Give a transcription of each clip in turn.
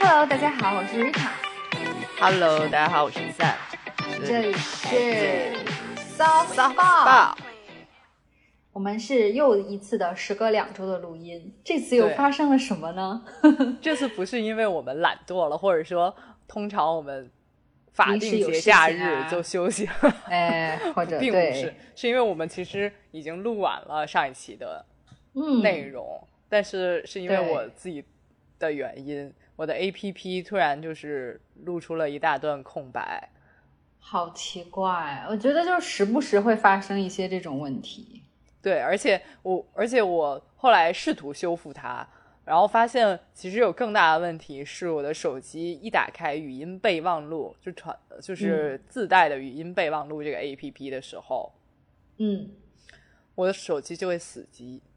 Hello，大家好，我是 Rita。Hello，大家好，我是 Sam。这里是骚骚报，报，我们是又一次的时隔两周的录音，这次又发生了什么呢？这次不是因为我们懒惰了，或者说通常我们法定节假日就休息了，哎，或者 并不是，是因为我们其实已经录完了上一期的嗯内容，但是是因为我自己的原因，我的 APP 突然就是露出了一大段空白。好奇怪，我觉得就是时不时会发生一些这种问题。对，而且我，而且我后来试图修复它，然后发现其实有更大的问题是，我的手机一打开语音备忘录，就传就是自带的语音备忘录这个 A P P 的时候，嗯，我的手机就会死机，啊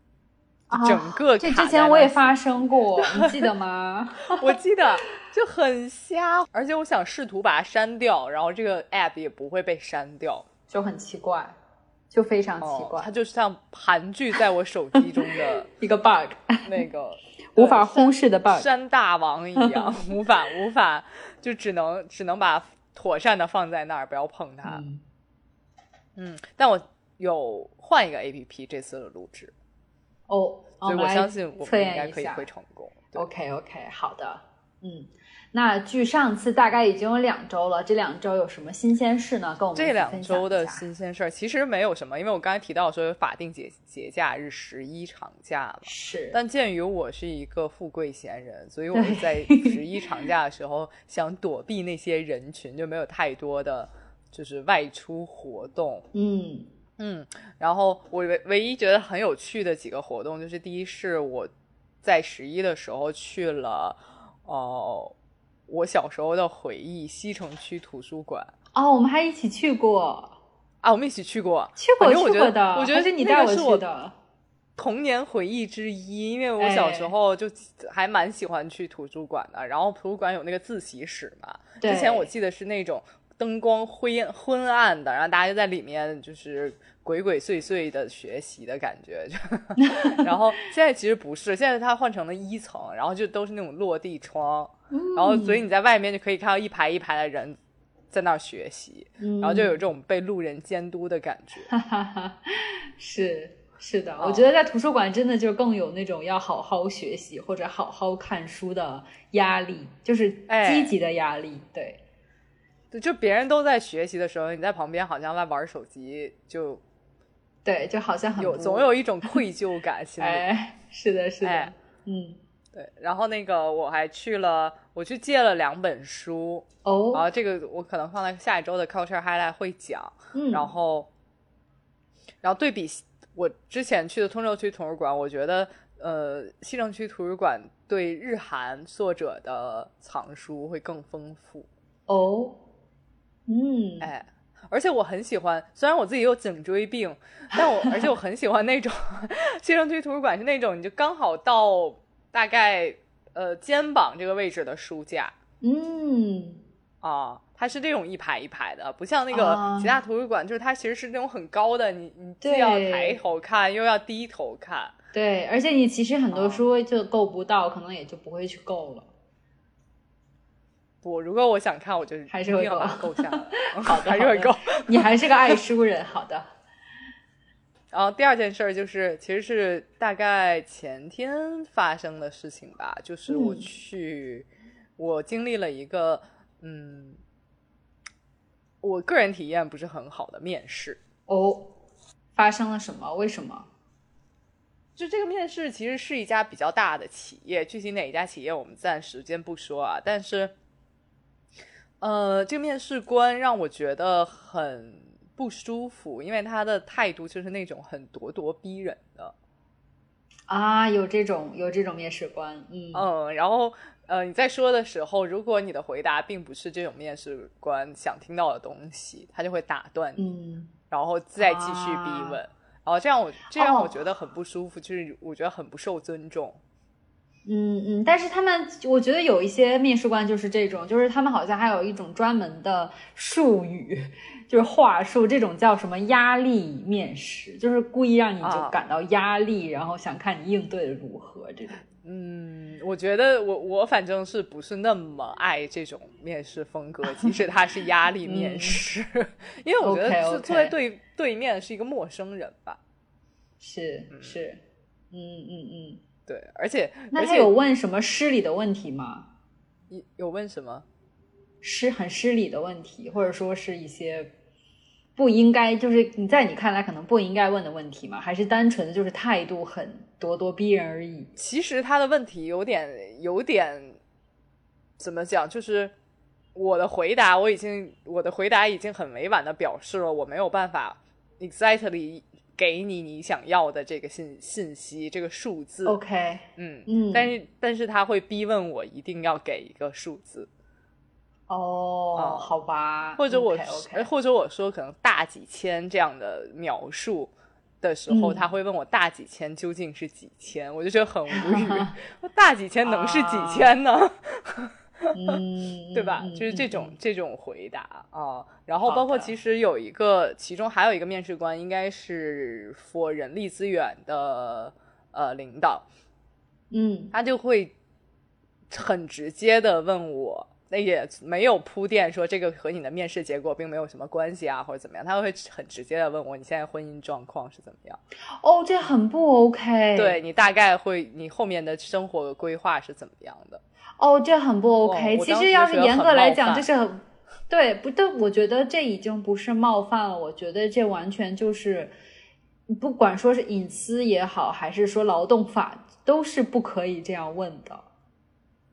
整个这之前我也发生过，你记得吗？我记得就很瞎，而且我想试图把它删掉，然后这个 App 也不会被删掉，就很奇怪，就非常奇哦，怪，它就像盘踞在我手机中的 一个 bug，那个无法忽视的 bug。山大王一样，无法无法，就只能只能把妥善的放在那儿，不要碰它。嗯嗯，但我有换一个 A P P 这次的录制，哦，所以我相信我们应该可以会成功。OK OK，好的，嗯，那距上次大概已经有两周了，这两周有什么新鲜事呢？跟我们这两周的新鲜事儿其实没有什么，因为我刚才提到说有法定节节假日十一长假嘛。是，但鉴于我是一个富贵闲人，所以我们在 十一长假的时候想躲避那些人群，就没有太多的就是外出活动。嗯嗯，然后我唯唯一觉得很有趣的几个活动，就是第一是我在十一的时候去了，呃，我小时候的回忆西城区图书馆。哦，我们还一起去过，啊，我们一起去过，去过去过的，我觉得是你那带我个是我去的，童年回忆之一，因为我小时哎候就还蛮喜欢去图书馆的，然后图书馆有那个自习室嘛，对之前我记得是那种灯光灰昏暗的，然后大家就在里面就是鬼鬼祟祟的学习的感觉，就 然后现在其实不是，现在它换成了一层，然后就都是那种落地窗，然后所以你在外面就可以看到一排一排的人在那儿学习，嗯然后就有这种被路人监督的感觉。哈哈哈，是是的，哦我觉得在图书馆真的就更有那种要好好学习或者好好看书的压力，就是哎积极的压力，对。对，就别人都在学习的时候，你在旁边好像在玩手机，就对，就好像很有总有一种愧疚感心里。哎，是的，是的，哎嗯，对，然后那个我还去了，我去借了两本书哦，然哦，后这个我可能放在下一周的 Culture Highlight 会讲。嗯，然后，然后对比我之前去的通州区图书馆，我觉得呃西城区图书馆对日韩作者的藏书会更丰富。哦，嗯，哎，而且我很喜欢，虽然我自己有颈椎病，但我 而且我很喜欢那种西城区图书馆是那种你就刚好到大概呃肩膀这个位置的书架嗯，啊，它是这种一排一排的，不像那个啊其他图书馆，就是它其实是那种很高的，你你既要抬头看又要低头看。对，而且你其实很多哦书就够不到，可能也就不会去够了。不，如果我想看，我就是 还是会够够下来，好的，还是会够。你还是个爱书人，好的，然后第二件事儿就是，其实是大概前天发生的事情吧，就是我嗯去，我经历了一个，嗯，我个人体验不是很好的面试。哦，发生了什么？为什么？就这个面试其实是一家比较大的企业，具体哪一家企业我们暂时先不说啊，但是，呃，这个面试官让我觉得很不舒服，因为他的态度就是那种很咄咄逼人的。啊，有这种有这种面试官，嗯，嗯，然后呃，你在说的时候，如果你的回答并不是这种面试官想听到的东西，他就会打断你，嗯，然后再继续逼啊问，然后这样我这让我哦觉得很不舒服，就是我觉得很不受尊重。嗯嗯，但是他们，我觉得有一些面试官就是这种，就是他们好像还有一种专门的术语，就是话术，这种叫什么压力面试，就是故意让你就啊感到压力，然后想看你应对的如何这种。嗯，我觉得我我反正是不是那么爱这种面试风格，即使它是压力面试，因为我觉得是坐在对对面是一个陌生人吧。是是，嗯嗯嗯。对，而且那他有问什么失礼的问题吗？有有问什么？失很失礼的问题，或者说是一些不应该，就是你在你看来可能不应该问的问题吗？还是单纯的就是态度很咄咄逼人而已？其实他的问题有点有点怎么讲，就是我的回答我已经我的回答已经很委婉的表示了我没有办法 exactly 给你你想要的这个信信息这个数字。OK，嗯嗯。但是但是他会逼问我一定要给一个数字，哦，哦好吧，或者我或者我说可能大几千这样的描述的时候，嗯。他会问我大几千究竟是几千，我就觉得很无语。大几千能是几千呢？嗯，对吧？嗯就是这种、嗯这种回答啊。然后包括其实有一个，其中还有一个面试官应该是 for 人力资源的呃领导，嗯他就会很直接的问我。那也没有铺垫说这个和你的面试结果并没有什么关系啊，或者怎么样，他会很直接的问我你现在婚姻状况是怎么样，哦，这很不 OK，对，你大概会你后面的生活规划是怎么样的？哦，这很不 OK。其实要是严格来讲，这是很对，不对？我觉得这已经不是冒犯了，我觉得这完全就是，不管说是隐私也好，还是说劳动法，都是不可以这样问的。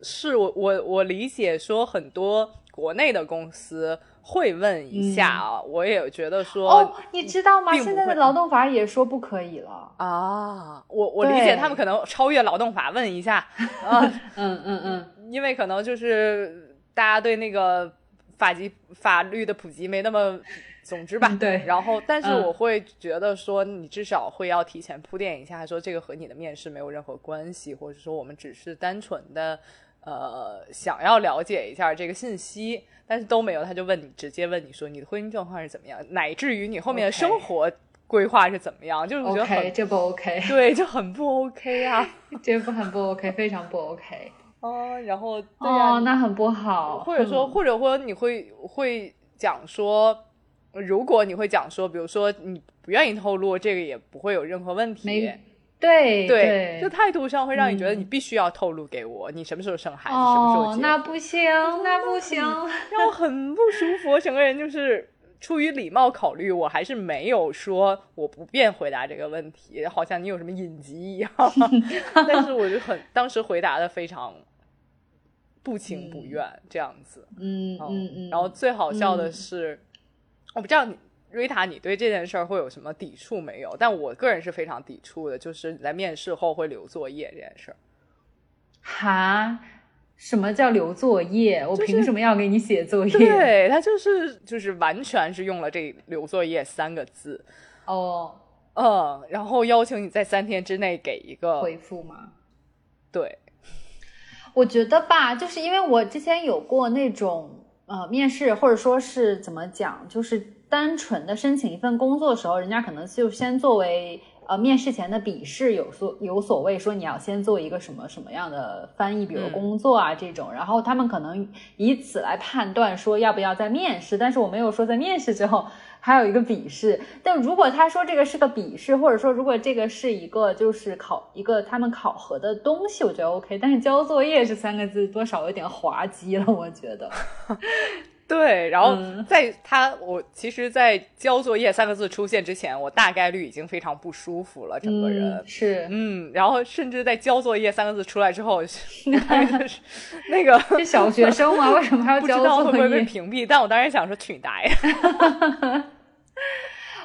是我我我理解说很多国内的公司会问一下啊，我也觉得说嗯哦，你知道吗？现在的劳动法也说不可以了。啊，我我理解他们可能超越劳动法问一下 啊，嗯嗯嗯，因为可能就是大家对那个法籍法律的普及没那么。总之吧，嗯对然后，但是嗯我会觉得说，你至少会要提前铺垫一下，说这个和你的面试没有任何关系，或者说我们只是单纯的呃想要了解一下这个信息，但是都没有，他就问你，直接问你说你的婚姻状况是怎么样，乃至于你后面的生活规划是怎么样，就是我觉得很 OK，这不 OK，对，就很不 OK 啊。这不很不 OK，非常不 OK。哦，然后对呀、哦，那很不好。或者说，嗯或者说你会会讲说，如果你会讲说，比如说你不愿意透露，这个也不会有任何问题没。对对，就态度上会让你觉得嗯你必须要透露给我，你什么时候生孩子，什么时候那不行，那不行。让我很不舒服。我整个人就是出于礼貌考虑，我还是没有说我不便回答这个问题，好像你有什么隐疾一样。但是我就很当时回答的非常不情不愿，这样子。嗯哦嗯嗯。然后最好笑的嗯是，我不知道你瑞塔，你对这件事儿会有什么抵触没有？但我个人是非常抵触的，就是你在面试后会留作业这件事儿。哈，什么叫留作业？我就是凭什么要给你写作业？对他就是就是完全是用了这“留作业”三个字，哦，嗯，然后要求你在三天之内给一个回复吗？对，我觉得吧，就是因为我之前有过那种呃面试，或者说是怎么讲，就是单纯的申请一份工作的时候，人家可能就先作为呃面试前的笔试有所有所谓，说你要先做一个什么什么样的翻译，比如嗯工作啊这种，然后他们可能以此来判断说要不要再面试，但是我没有说在面试之后。还有一个笔试，但如果他说这个是个笔试，或者说如果这个是一个就是考一个他们考核的东西，我觉得 OK。但是交作业这三个字多少有点滑稽了，我觉得。对，然后嗯在他我其实，在交作业三个字出现之前，我大概率已经非常不舒服了，整个人。嗯、是，嗯，然后甚至在交作业三个字出来之后，就是那个是小学生吗？为什么还要不知交作道会不会被屏蔽，但我当时想说去你大爷！？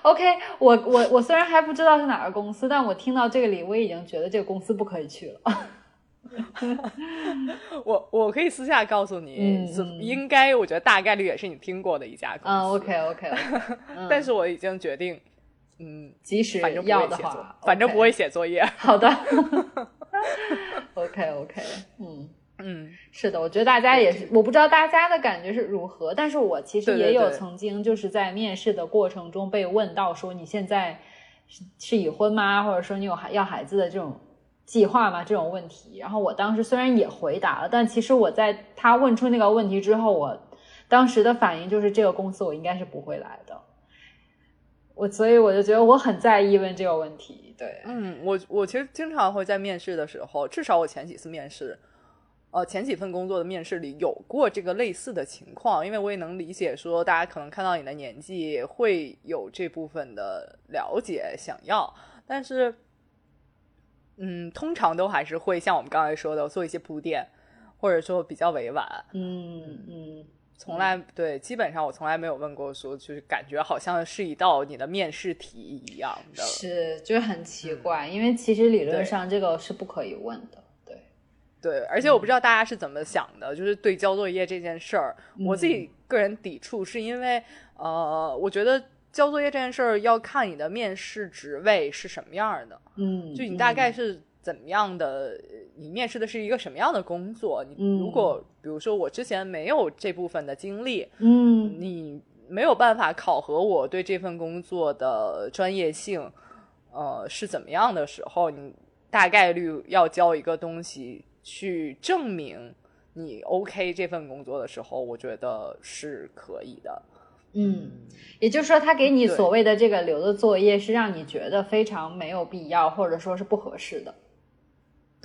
OK，我我我虽然还不知道是哪个公司，但我听到这个里，我已经觉得这个公司不可以去了。我 我可以私下告诉你，应该我觉得大概率也是你听过的一家公司。嗯，OK OK 但是我已经决定，嗯，即使反正不要的话，，反正不会写作业。好的。OK OK，嗯。嗯，是的，我觉得大家也是，我不知道大家的感觉是如何，但是我其实也有曾经就是在面试的过程中被问到说你现在是是已婚吗？或者说你有孩要孩子的这种计划吗？这种问题。然后我当时虽然也回答了，但其实我在他问出那个问题之后，我当时的反应就是这个公司我应该是不会来的。我所以我就觉得我很在意问这个问题。对，嗯，我我其实经常会在面试的时候，至少我前几次面试。呃，前几份工作的面试里有过这个类似的情况，因为我也能理解说，大家可能看到你的年纪会有这部分的了解，想要，但是，嗯，通常都还是会像我们刚才说的做一些铺垫，或者说比较委婉，嗯嗯，从来。对，基本上我从来没有问过说，就是感觉好像是一道你的面试题一样的，是，就是很奇怪，因为其实理论上这个是不可以问的。对。对，而且我不知道大家是怎么想的，就是对交作业这件事儿，我自己个人抵触，是因为呃，我觉得交作业这件事儿要看你的面试职位是什么样的，嗯，就你大概是怎么样的，你面试的是一个什么样的工作？你如果比如说我之前没有这部分的经历，嗯，你没有办法考核我对这份工作的专业性，呃，是怎么样的时候，你大概率要交一个东西。去证明你 OK 这份工作的时候，我觉得是可以的。嗯，也就是说，他给你所谓的这个留的作业，是让你觉得非常没有必要，或者说是不合适的。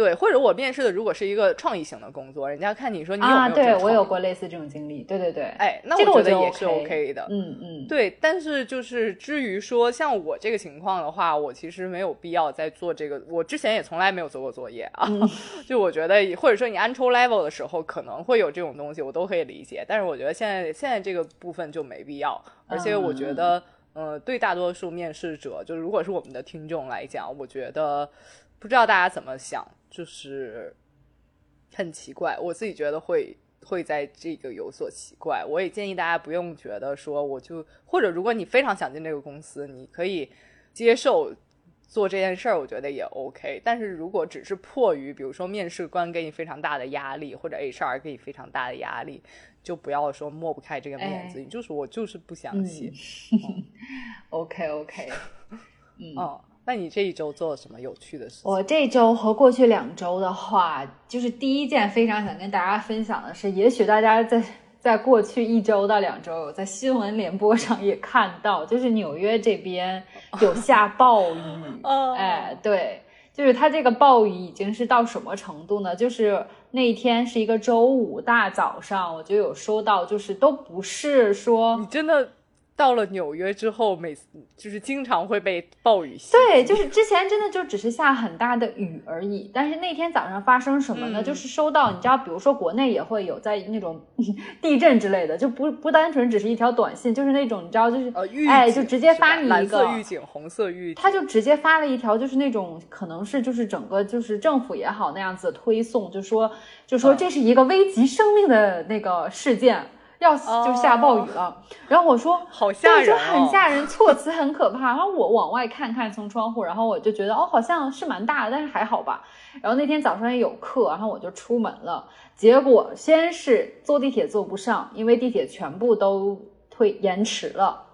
对，或者我面试的如果是一个创意型的工作，人家看你说你有啊，对我有过类似这种经历，对对对，哎，那我觉得也是 OK 的，嗯嗯，对。但是就是至于说像我这个情况的话，我其实没有必要再做这个，我之前也从来没有做过作业啊。就我觉得，或者说你 entry level 的时候可能会有这种东西，我都可以理解。但是我觉得现在现在这个部分就没必要，而且我觉得，呃，对大多数面试者，就是如果是我们的听众来讲，我觉得。不知道大家怎么想，就是很奇怪。我自己觉得会会在这个有所奇怪。我也建议大家不用觉得说，我就或者如果你非常想进这个公司，你可以接受做这件事儿，我觉得也 OK。但是如果只是迫于，比如说面试官给你非常大的压力，或者 HR 给你非常大的压力，就不要说抹不开这个面子。你就是我就是不想写。OK OK，嗯。那你这一周做了什么有趣的事？我这周和过去两周的话，就是第一件非常想跟大家分享的是，也许大家在在过去一周到两周，有在新闻联播上也看到，就是纽约这边有下暴雨。哎，对，就是它这个暴雨已经是到什么程度呢？就是那一天是一个周五大早上，我就有收到，就是都不是说你真的。到了纽约之后，每次就是经常会被暴雨袭。对，就是之前真的就只是下很大的雨而已。但是那天早上发生什么呢？就是收到，你知道，比如说国内也会有在那种 地震之类的，就不不单纯只是一条短信，就是那种你知道，就是呃哎，就直接发你一个蓝色预警、红色预警，他就直接发了一条，就是那种可能是就是整个就是政府也好那样子推送，就说就说这是一个危及生命的那个事件。要死就下暴雨了，然后我说 好吓人，就很吓人，措辞很可怕。然后我往外看看，从窗户，然后我就觉得哦，好像是蛮大的，但是还好吧。然后那天早上也有课，然后我就出门了。结果先是坐地铁坐不上，因为地铁全部都推延迟了。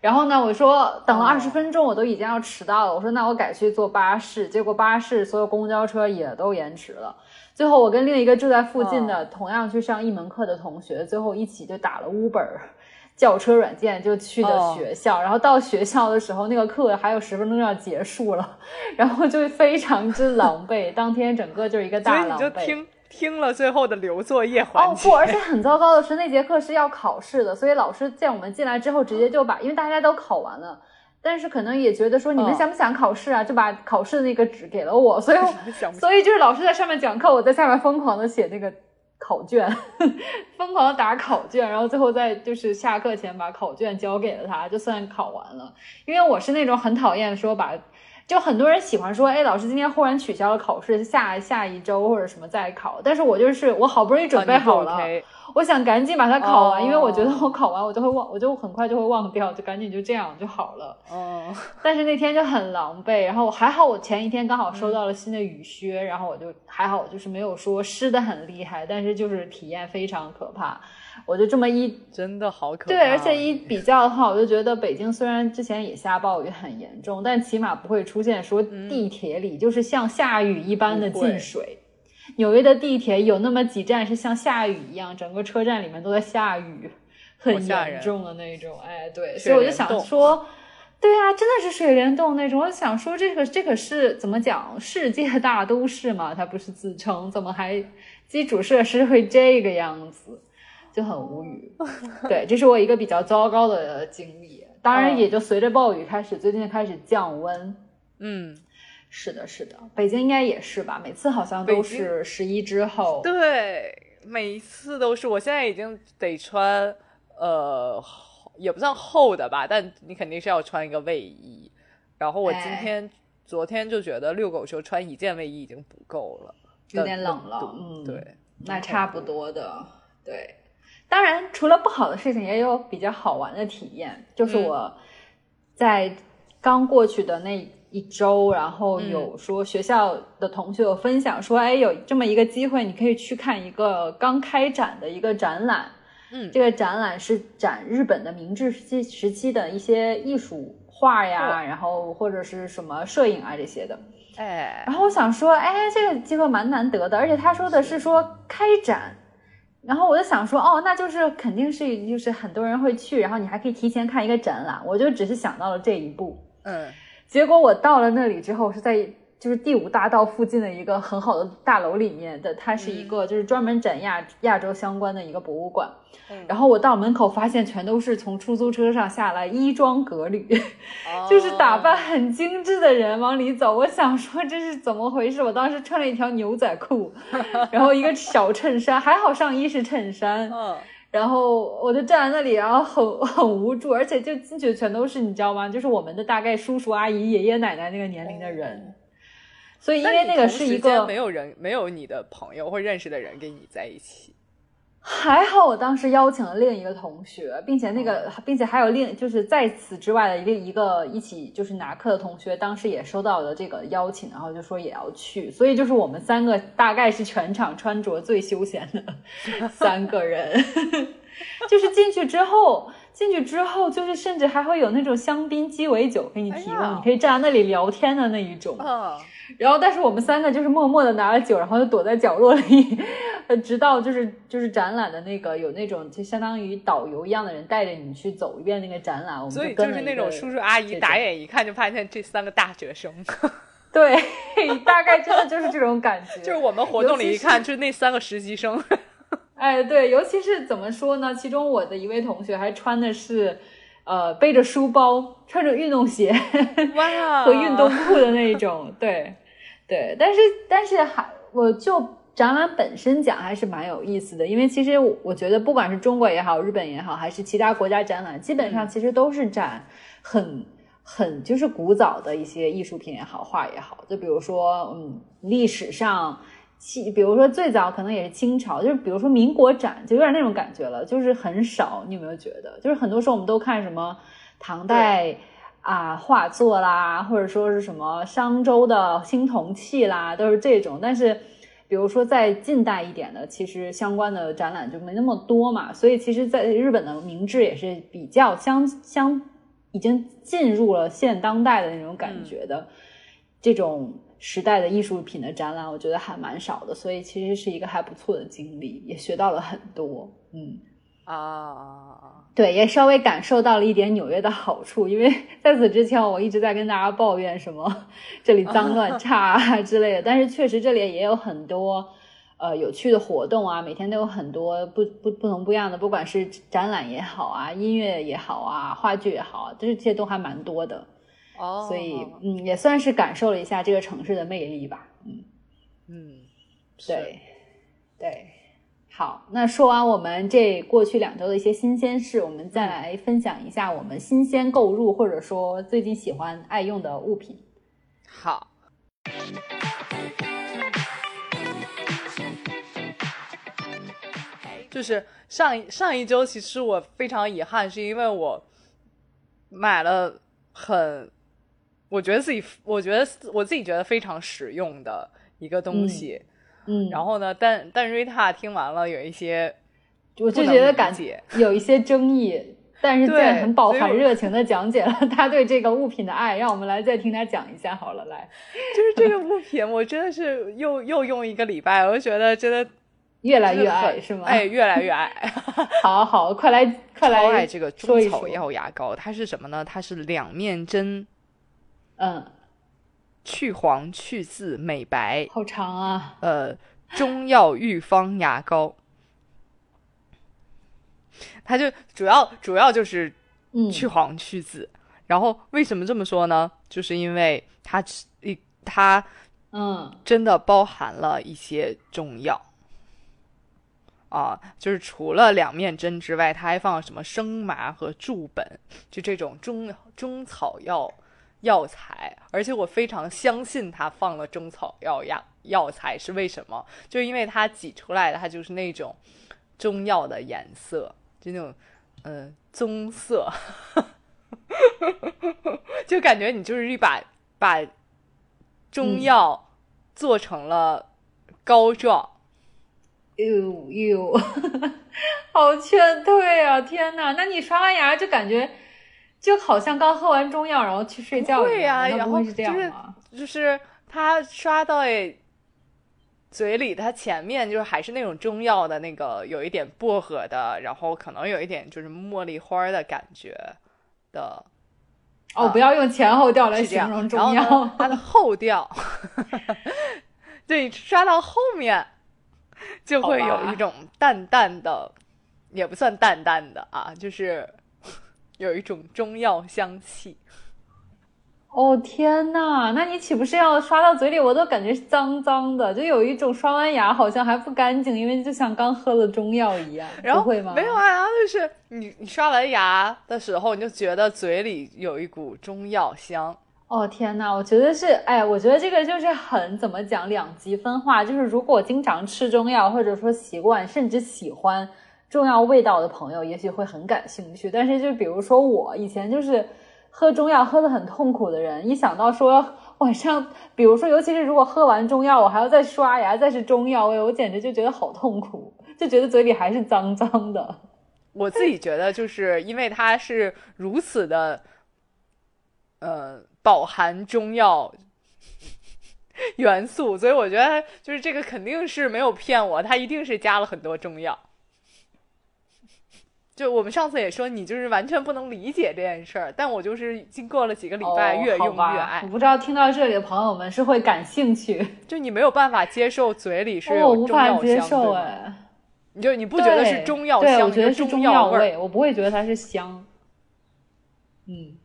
然后呢，我说等了二十分钟，我都已经要迟到了。我说那我改去坐巴士，结果巴士所有公交车也都延迟了。最后，我跟另一个住在附近的同样去上一门课的同学，最后一起就打了 Uber 叫车软件，就去的学校。然后到学校的时候，那个课还有十分钟要结束了，然后就非常之狼狈。当天整个就是一个大狼狈。你就听听了最后的留作业环节。哦不，而且很糟糕的是，那节课是要考试的，所以老师见我们进来之后，直接就把，因为大家都考完了。但是可能也觉得说你们想不想考试啊？就把考试的那个纸给了我，所以所以就是老师在上面讲课，我在下面疯狂的写那个考卷，疯狂的打考卷，然后最后在就是下课前把考卷交给了他，就算考完了。因为我是那种很讨厌说把，就很多人喜欢说，哎，老师今天忽然取消了考试，下下一周或者什么再考。但是我就是我好不容易准备好了。我想赶紧把它考完，哦因为我觉得我考完我就会忘，我就很快就会忘掉，就赶紧就这样就好了。嗯，但是那天就很狼狈，然后还好我前一天刚好收到了新的雨靴，然后我就还好就是没有说湿的很厉害，但是就是体验非常可怕。我就这么一真的好可怕。对，而且一比较的话，我就觉得北京虽然之前也下暴雨很严重，但起码不会出现说地铁里就是像下雨一般的进水。纽约的地铁有那么几站是像下雨一样，整个车站里面都在下雨，很严重的那种。哎，对，所以我就想说，对啊，真的是水帘洞那种。我想说，这个这个是怎么讲？世界大都市嘛，它不是自称，怎么还基础设施会这个样子？就很无语。对，这是我一个比较糟糕的经历。当然，嗯也就随着暴雨开始，最近开始降温。嗯，是的，是的，北京应该也是吧？每次好像都是十一之后。对，每一次都是。我现在已经得穿，呃，也不算厚的吧，但你肯定是要穿一个卫衣。然后我今哎天、昨天就觉得遛狗时候穿一件卫衣已经不够了，有点冷了嗯对，那差不多的，对。当然，除了不好的事情，也有比较好玩的体验。就是嗯我在刚过去的那一周，然后嗯。有说学校的同学有分享说，哎，有这么一个机会，你可以去看一个刚开展的一个展览。嗯。这个展览是展日本的明治时期时期的一些艺术画呀，然后或者是什么摄影啊这些的。哎，然后我想说，哎，这个机会蛮难得的，而且他说的是说开展，然后我就想说，哦，那就是肯定是就是很多人会去，然后你还可以提前看一个展览，我就只是想到了这一步。嗯结果我到了那里之后，是在就是第五大道附近的一个很好的大楼里面的，它是一个就是专门展亚亚洲相关的一个博物馆。嗯然后我到门口发现全都是从出租车上下来衣装革履，哦 就是打扮很精致的人往里走。我想说这是怎么回事？我当时穿了一条牛仔裤，然后一个小衬衫，还好上衣是衬衫，嗯，然后我就站在那里，然后很 很无助，而且就进去的全都是你知道吗？就是我们的大概叔叔阿姨、爷爷奶奶那个年龄的人。所以因为那个是一个没有人，没有你的朋友或认识的人跟你在一起。还好，我当时邀请了另一个同学，并且那个，并且还有另就是在此之外的一个一个一起就是拿课的同学，当时也收到了这个邀请，然后就说也要去，所以就是我们三个大概是全场穿着最休闲的 三个人，就是进去之后。进去之后，就是甚至还会有那种香槟鸡尾酒给你提供，哎你可以站在那里聊天的那一种。嗯，然后，但是我们三个就是默默的拿了酒，然后就躲在角落里，呃，直到就是就是展览的那个有那种就相当于导游一样的人带着你去走一遍那个展览，我们所以就是那种叔叔阿姨打眼一看就发现这三个大学生，对，大概真的就是这种感觉，就是我们活动里一看就是那三个实习生。哎，对，尤其是怎么说呢？其中我的一位同学还穿的是，呃，背着书包，穿着运动鞋哇 和运动裤的那种，对，对。但是但是还，我就展览本身讲还是蛮有意思的，因为其实我我觉得不管是中国也好，日本也好，还是其他国家展览，基本上其实都是展很。很就是古早的一些艺术品也好，画也好，就比如说，嗯，历史上清，比如说最早可能也是清朝，就是比如说民国展，就有点那种感觉了，就是很少。你有没有觉得？就是很多时候我们都看什么唐代啊画作啦，或者说是什么商周的青铜器啦，都是这种。但是，比如说在近代一点的，其实相关的展览就没那么多嘛。所以，其实在日本的明治也是比较相相已经进入了现当代的那种感觉的。这种时代的艺术品的展览，我觉得还蛮少的，所以其实是一个还不错的经历，也学到了很多。嗯，啊，对，也稍微感受到了一点纽约的好处，因为 在此之前我一直在跟大家抱怨什么这里脏乱 差啊之类的，但是确实这里也有很多呃有趣的活动啊，每天都有很多不不不同不一样的，不管是展览也好啊，音乐也好啊，话剧也好啊，这些都还蛮多的。哦，所以嗯，也算是感受了一下这个城市的魅力吧。嗯，嗯，对，对。好，那说完我们这过去两周的一些新鲜事，我们再来分享一下我们新鲜购入或者说最近喜欢爱用的物品。好。就是上一上一周，其实我非常遗憾，是因为我买了很，我觉得自己，我觉得我自己觉得非常实用的一个东西。嗯，然后呢，但但瑞塔听完了有一些，我就觉得感觉有一些争议，但是在很饱含热情的讲解了 他对这个物品的爱，让我们来再听他讲一下好了，来，就是这个物品，我真的是又又用一个礼拜，我就觉得真的越来越爱，是吗？哎，越来越爱，好好，快来快来，超爱这个中草药牙膏，它是什么呢？它是两面针，嗯。去黄去渍美白，好长啊！呃，中药预方牙膏，它就主要主要就是去黄去渍。然后为什么这么说呢？就是因为它一它嗯，真的包含了一些中药啊，就是除了两面针之外，它还放了什么生麻和柱本，就这种中中草药。药材，而且我非常相信它放了中草药药药材是为什么？就因为它挤出来的，它就是那种中药的颜色，就那种嗯棕色，就感觉你就是一把把中药做成了膏状。哟哟，好劝退啊！天哪，那你刷完牙就感觉。就好像刚喝完中药，然后去睡觉一样，然后是这样吗？就是他刷到嘴里，他前面就是还是那种中药的那个，有一点薄荷的，然后可能有一点就是茉莉花的感觉的。哦，不要用前后调来形容中药，它的后调，对，刷到后面就会有一种淡淡的，也不算淡淡的啊，就是。有一种中药香气，哦天呐，那你岂不是要刷到嘴里？我都感觉脏脏的，就有一种刷完牙好像还不干净，因为就像刚喝了中药一样。然不会吗？没有啊，然后就是你你刷完牙的时候，你就觉得嘴里有一股中药香。哦天呐，我觉得是，哎，我觉得这个就是很怎么讲，两极分化。就是如果经常吃中药，或者说习惯甚至喜欢。中药味道的朋友也许会很感兴趣，但是就比如说我以前就是喝中药喝的很痛苦的人，一想到说 晚上，比如说尤其是如果喝完中药我还要再刷牙，再是中药味，我简直就觉得好痛苦，就觉得嘴里还是脏脏的。我自己觉得就是因为它是如此的，呃，饱含中药元素，所以我觉得就是这个肯定是没有骗我，它一定是加了很多中药。就我们上次也说，你就是完全不能理解这件事儿，但我就是经过了几个礼拜，越用越爱。我不知道听到这里的朋友们是会感兴趣，就你没有办法接受嘴里是有中药香哎，你就你不觉得是中药香？我觉得是中药味，我不会觉得它是香。嗯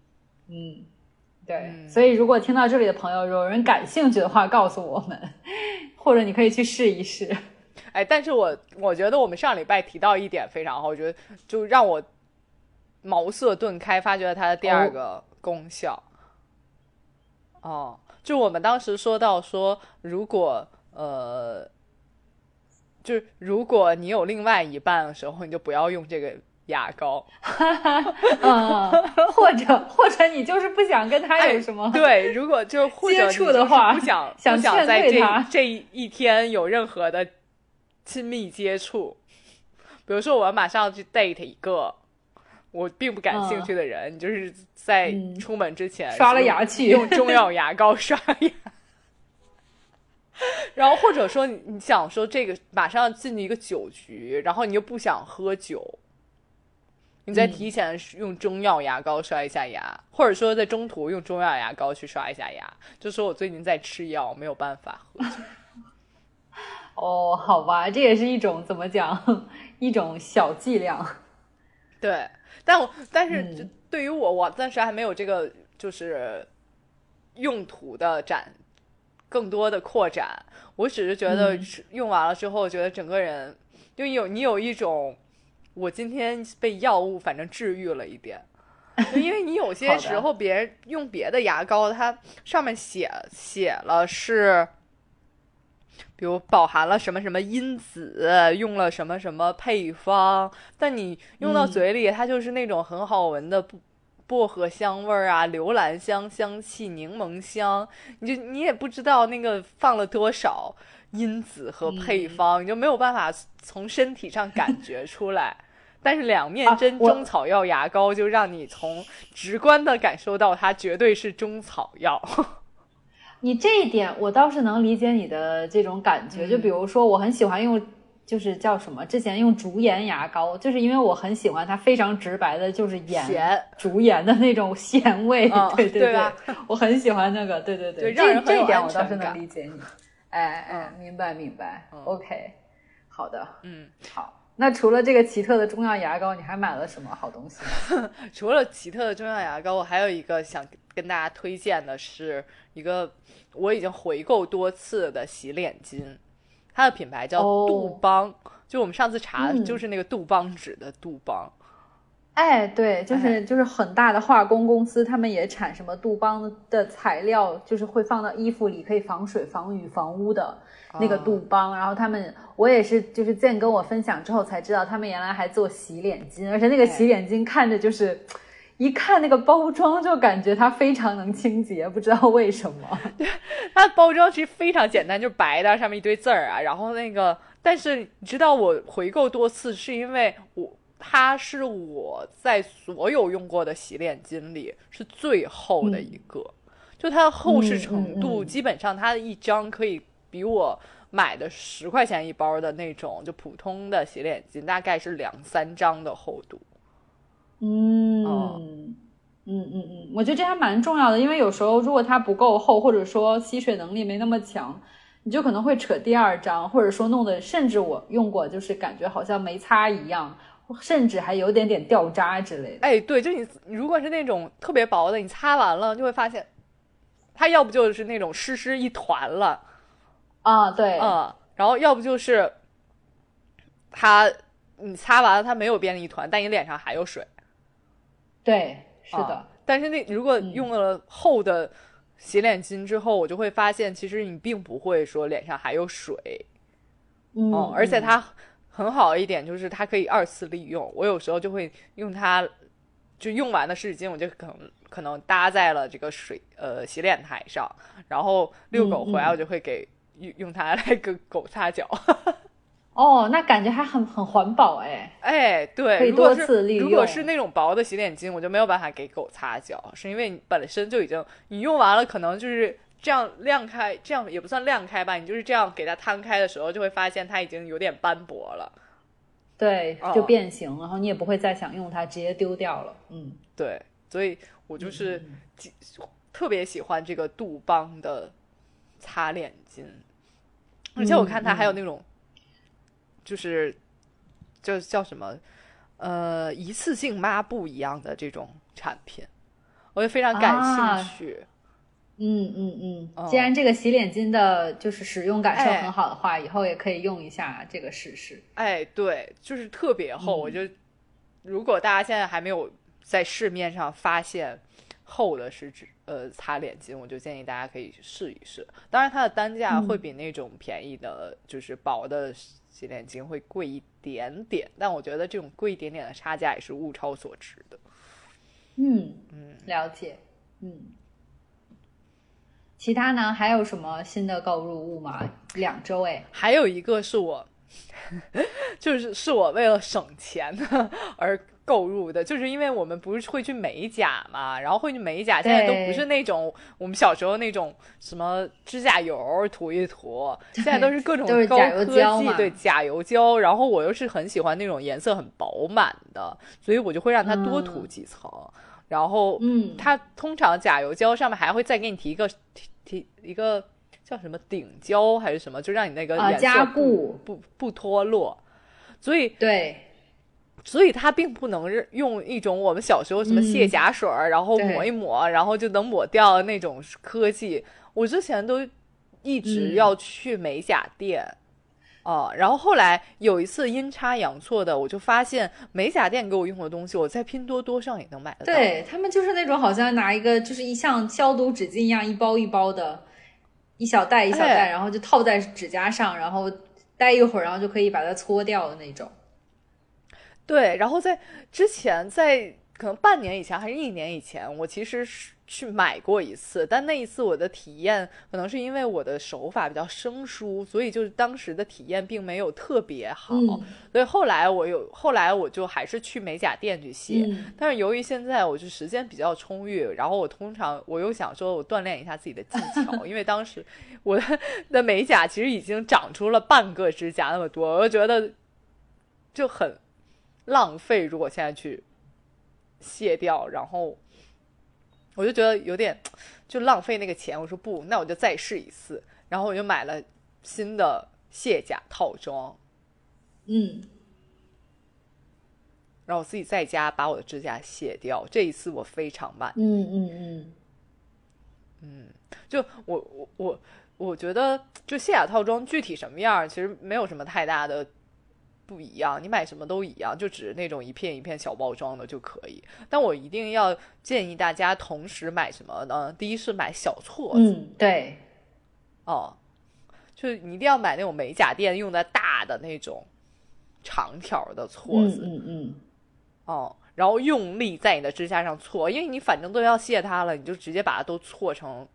嗯，对，所以如果听到这里的朋友有人感兴趣的话，告诉我们，或者你可以去试一试。哎，但是我我觉得我们上礼拜提到一点非常好，我觉得就让我茅塞顿开，发掘了它的第二个功效。哦，就我们当时说到说，如果呃，就是如果你有另外一半的时候，你就不要用这个牙膏。嗯，或者或者你就是不想跟他有什么对，如果就接触的话，不想想想在这这一天有任何的。亲密接触，比如说我马上要去 date 一个我并不感兴趣的人，就是在出门之前刷了牙器用中药牙膏刷牙，然后或者说你你想说这个马上要进一个酒局，然后你又不想喝酒，你再提前用中药牙膏刷一下牙，或者说在中途用中药牙膏去刷一下牙，就说我最近在吃药，没有办法喝酒。哦，好吧，这也是一种怎么讲，一种小伎俩。对，但我但是对于我，我暂时还没有这个就是用途的展，更多的扩展。我只是觉得用完了之后，觉得整个人就有你有一种，我今天被药物反正治愈了一点。因为你有 些时候别人用别的牙膏，它上面写写了是。比如饱含了什么什么因子，用了什么什么配方，但你用到嘴里，它就是那种很好闻的薄薄荷香味儿啊，留兰香香气，柠檬香，你就你也不知道那个放了多少因子和配方，你就没有办法从身体上感觉出来。但是两面针中草药牙膏就让你从直观的感受到它绝对是中草药。你这一点我倒是能理解你的这种感觉，就比如说我很喜欢用，就是叫什么？之前用竹盐牙膏，就是因为我很喜欢它非常直白的，就是盐竹盐的那种 咸味。对对对，我很喜欢那个。对对对，这这一点我倒是能理解你。哎哎，明白明白。OK，好的，嗯，好。那除了这个奇特的中药牙膏，你还买了什么好东西？除了奇特的中药牙膏，我还有一个想跟大家推荐的是一个我已经回购多次的洗脸巾，它的品牌叫杜邦，就我们上次查就是那个杜邦纸的杜邦。哎，对，就是就是很大的化工公司，他们也产什么杜邦的材料，就是会放到衣服里，可以防水、防雨、防污的。那个杜邦，然后他们，我也是，就是见跟我分享之后才知道，他们原来还做洗脸巾，而且那个洗脸巾看着就是，一看那个包装就感觉它非常能清洁，不知道为什么。对，它的包装其实非常简单，就白的，上面一堆字儿啊。然后那个，但是你知道我回购多次，是因为我它是我在所有用过的洗脸巾里是最厚的一个，就它的厚实程度，基本上它的一张可以。比我买的十块钱一包的那种，就普通的洗脸巾，大概是两三张的厚度。嗯嗯嗯嗯，我觉得这还蛮重要的，因为有时候如果它不够厚，或者说吸水能力没那么强，你就可能会扯第二张，或者说弄得甚至我用过，就是感觉好像没擦一样，甚至还有点点掉渣之类的。哎，对，就你如果是那种特别薄的，你擦完了就会发现，它要不就是那种湿湿一团了。啊，对，嗯，然后要不就是它，你擦完了它没有变成一团，但你脸上还有水。对，是的。但是那如果用了厚的洗脸巾之后，我就会发现，其实你并不会说脸上还有水。嗯，而且它很好一点就是它可以二次利用。我有时候就会用它，就用完的湿纸巾，我就可能可能搭在了这个水呃洗脸台上，然后遛狗回来，我就会给。用用它来给狗擦脚，哦，那感觉还很很环保哎哎，对，可以多次利用。如果是那种薄的洗脸巾，我就没有办法给狗擦脚，是因为你本身就已经你用完了，可能就是这样晾开，这样也不算晾开吧，你就是这样给它摊开的时候，就会发现它已经有点斑驳了，对，就变形，然后你也不会再想用它，直接丢掉了。嗯，对，所以我就是特别喜欢这个杜邦的擦脸巾。而且我看它还有那种，就是就叫什么，呃，一次性抹布一样的这种产品，我就非常感兴趣。嗯嗯嗯，既然这个洗脸巾的就是使用感受很好的话，以后也可以用一下这个试试。哎，对，就是特别厚。我就如果大家现在还没有在市面上发现厚的是指。呃，擦脸巾，我就建议大家可以试一试。当然，它的单价会比那种便宜的，就是薄的洗脸巾会贵一点点。但我觉得这种贵一点点的差价也是物超所值的。嗯嗯，了解。嗯，其他呢？还有什么新的购入物吗？两周哎，还有一个是我，就是是我为了省钱而。购入的，就是因为我们不是会去美甲嘛，然后会去美甲，现在都不是那种我们小时候那种什么指甲油涂一涂，现在都是各种高科技，对甲油胶。然后我又是很喜欢那种颜色很饱满的，所以我就会让它多涂几层。然后，嗯，它通常甲油胶上面还会再给你提一个提提一个叫什么顶胶还是什么，就让你那个颜色不不不脱落。所以对。所以它并不能用一种我们小时候什么卸甲水儿，然后抹一抹，然后就能抹掉那种科技。我之前都一直要去美甲店，哦，然后后来有一次阴差阳错的，我就发现美甲店给我用的东西，我在拼多多上也能买得到。对他们就是那种好像拿一个就是一像消毒纸巾一样一包一包的。一小袋一小袋，哎然后就套在指甲上，然后待一会儿，然后就可以把它搓掉的那种。对，然后在之前，在可能半年以前还是一年以前，我其实是去买过一次，但那一次我的体验可能是因为我的手法比较生疏，所以就是当时的体验并没有特别好，嗯所以后来我有后来我就还是去美甲店去卸。嗯但是由于现在我就时间比较充裕，然后我通常我又想说我锻炼一下自己的技巧，因为当时我的的美甲其实已经长出了半个指甲那么多，我就觉得就很浪费。如果现在去卸掉，然后我就觉得有点就浪费那个钱。我说不，那我就再试一次，然后我就买了新的卸甲套装，嗯然后我自己在家把我的指甲卸掉。这一次我非常慢。嗯嗯嗯，就我我我我觉得，就卸甲套装具体什么样，其实没有什么太大的不一样，你买什么都一样，就只是那种一片一片小包装的就可以。但我一定要建议大家同时买什么呢？第一是买小撮子，嗯，对，哦，就是你一定要买那种美甲店用的大的那种长条的撮嗯子，嗯嗯，哦，然后用力在你的指甲上搓，因为你反正都要卸它了，你就直接把它都搓成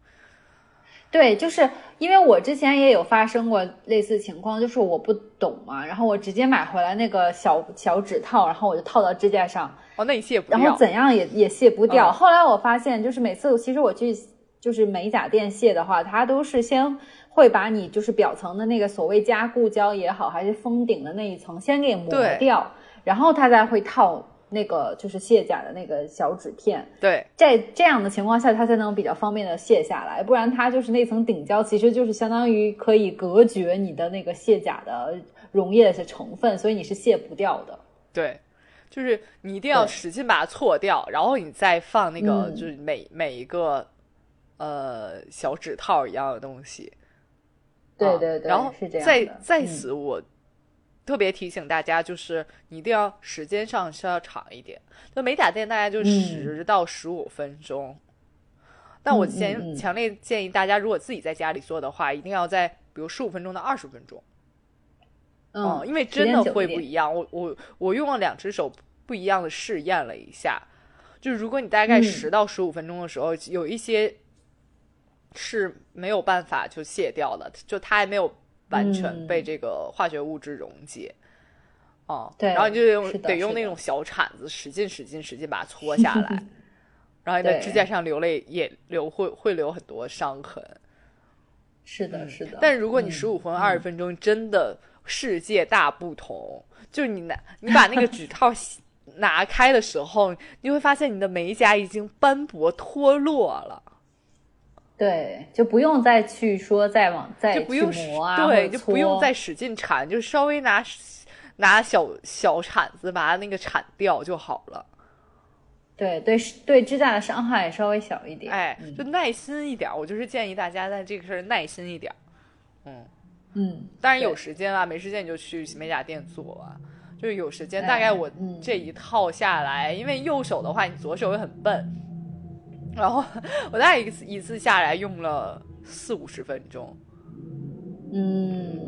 对，就是因为我之前也有发生过类似情况，就是我不懂嘛，然后我直接买回来那个小小指套，然后我就套到指甲上，哦，那你卸不掉。然后怎样也也卸不掉。嗯后来我发现，就是每次其实我去就是美甲店卸的话，它都是先会把你就是表层的那个所谓加固胶也好，还是封顶的那一层先给磨掉，然后它才会套那个就是卸甲的那个小纸片。对在这样的情况下，它才能比较方便的卸下来，不然它就是那层顶胶，其实就是相当于可以隔绝你的那个卸甲的溶液的成分，所以你是卸不掉的。对，就是你一定要使劲把它搓掉，然后你再放那个，嗯就是每每一个呃小指套一样的东西。啊对对对，然后是这样在的在此我特别提醒大家，就是你一定要时间上是要长一点。就美甲店大概就嗯十到十五分钟，但我嗯建嗯嗯强烈建议大家，如果自己在家里做的话，一定要在比如十五分钟到二十分钟。嗯，因为真的会不一样。我我我用了两只手不一样的试验了一下，就是如果你大概嗯十到十五分钟的时候，有一些是没有办法就卸掉的，就它还没有完全嗯被这个化学物质溶解。哦、对然后你就用得用那种小铲子使劲使劲使劲把它搓下来，然后你的指甲上流泪也流会会留很多伤痕。是的，是的。嗯但如果你嗯十五分钟、二十分钟，真的世界大不同。就是你拿你把那个指套 拿开的时候，你会发现你的美甲已经斑驳脱落了，对，就不用再去说再往再去就不用磨啊，对，就不用再使劲铲，就稍微拿拿小小铲子把它那个铲掉就好了。对对对指甲的伤害稍微小一点。哎，嗯就耐心一点儿。我就是建议大家在这个事儿耐心一点儿。嗯，嗯，当然有时间啊，没时间你就去美甲店做啊。就是有时间，哎大概我嗯这一套下来，因为右手的话，你左手又很笨，然后我大概一次一次下来用了四五十分钟。嗯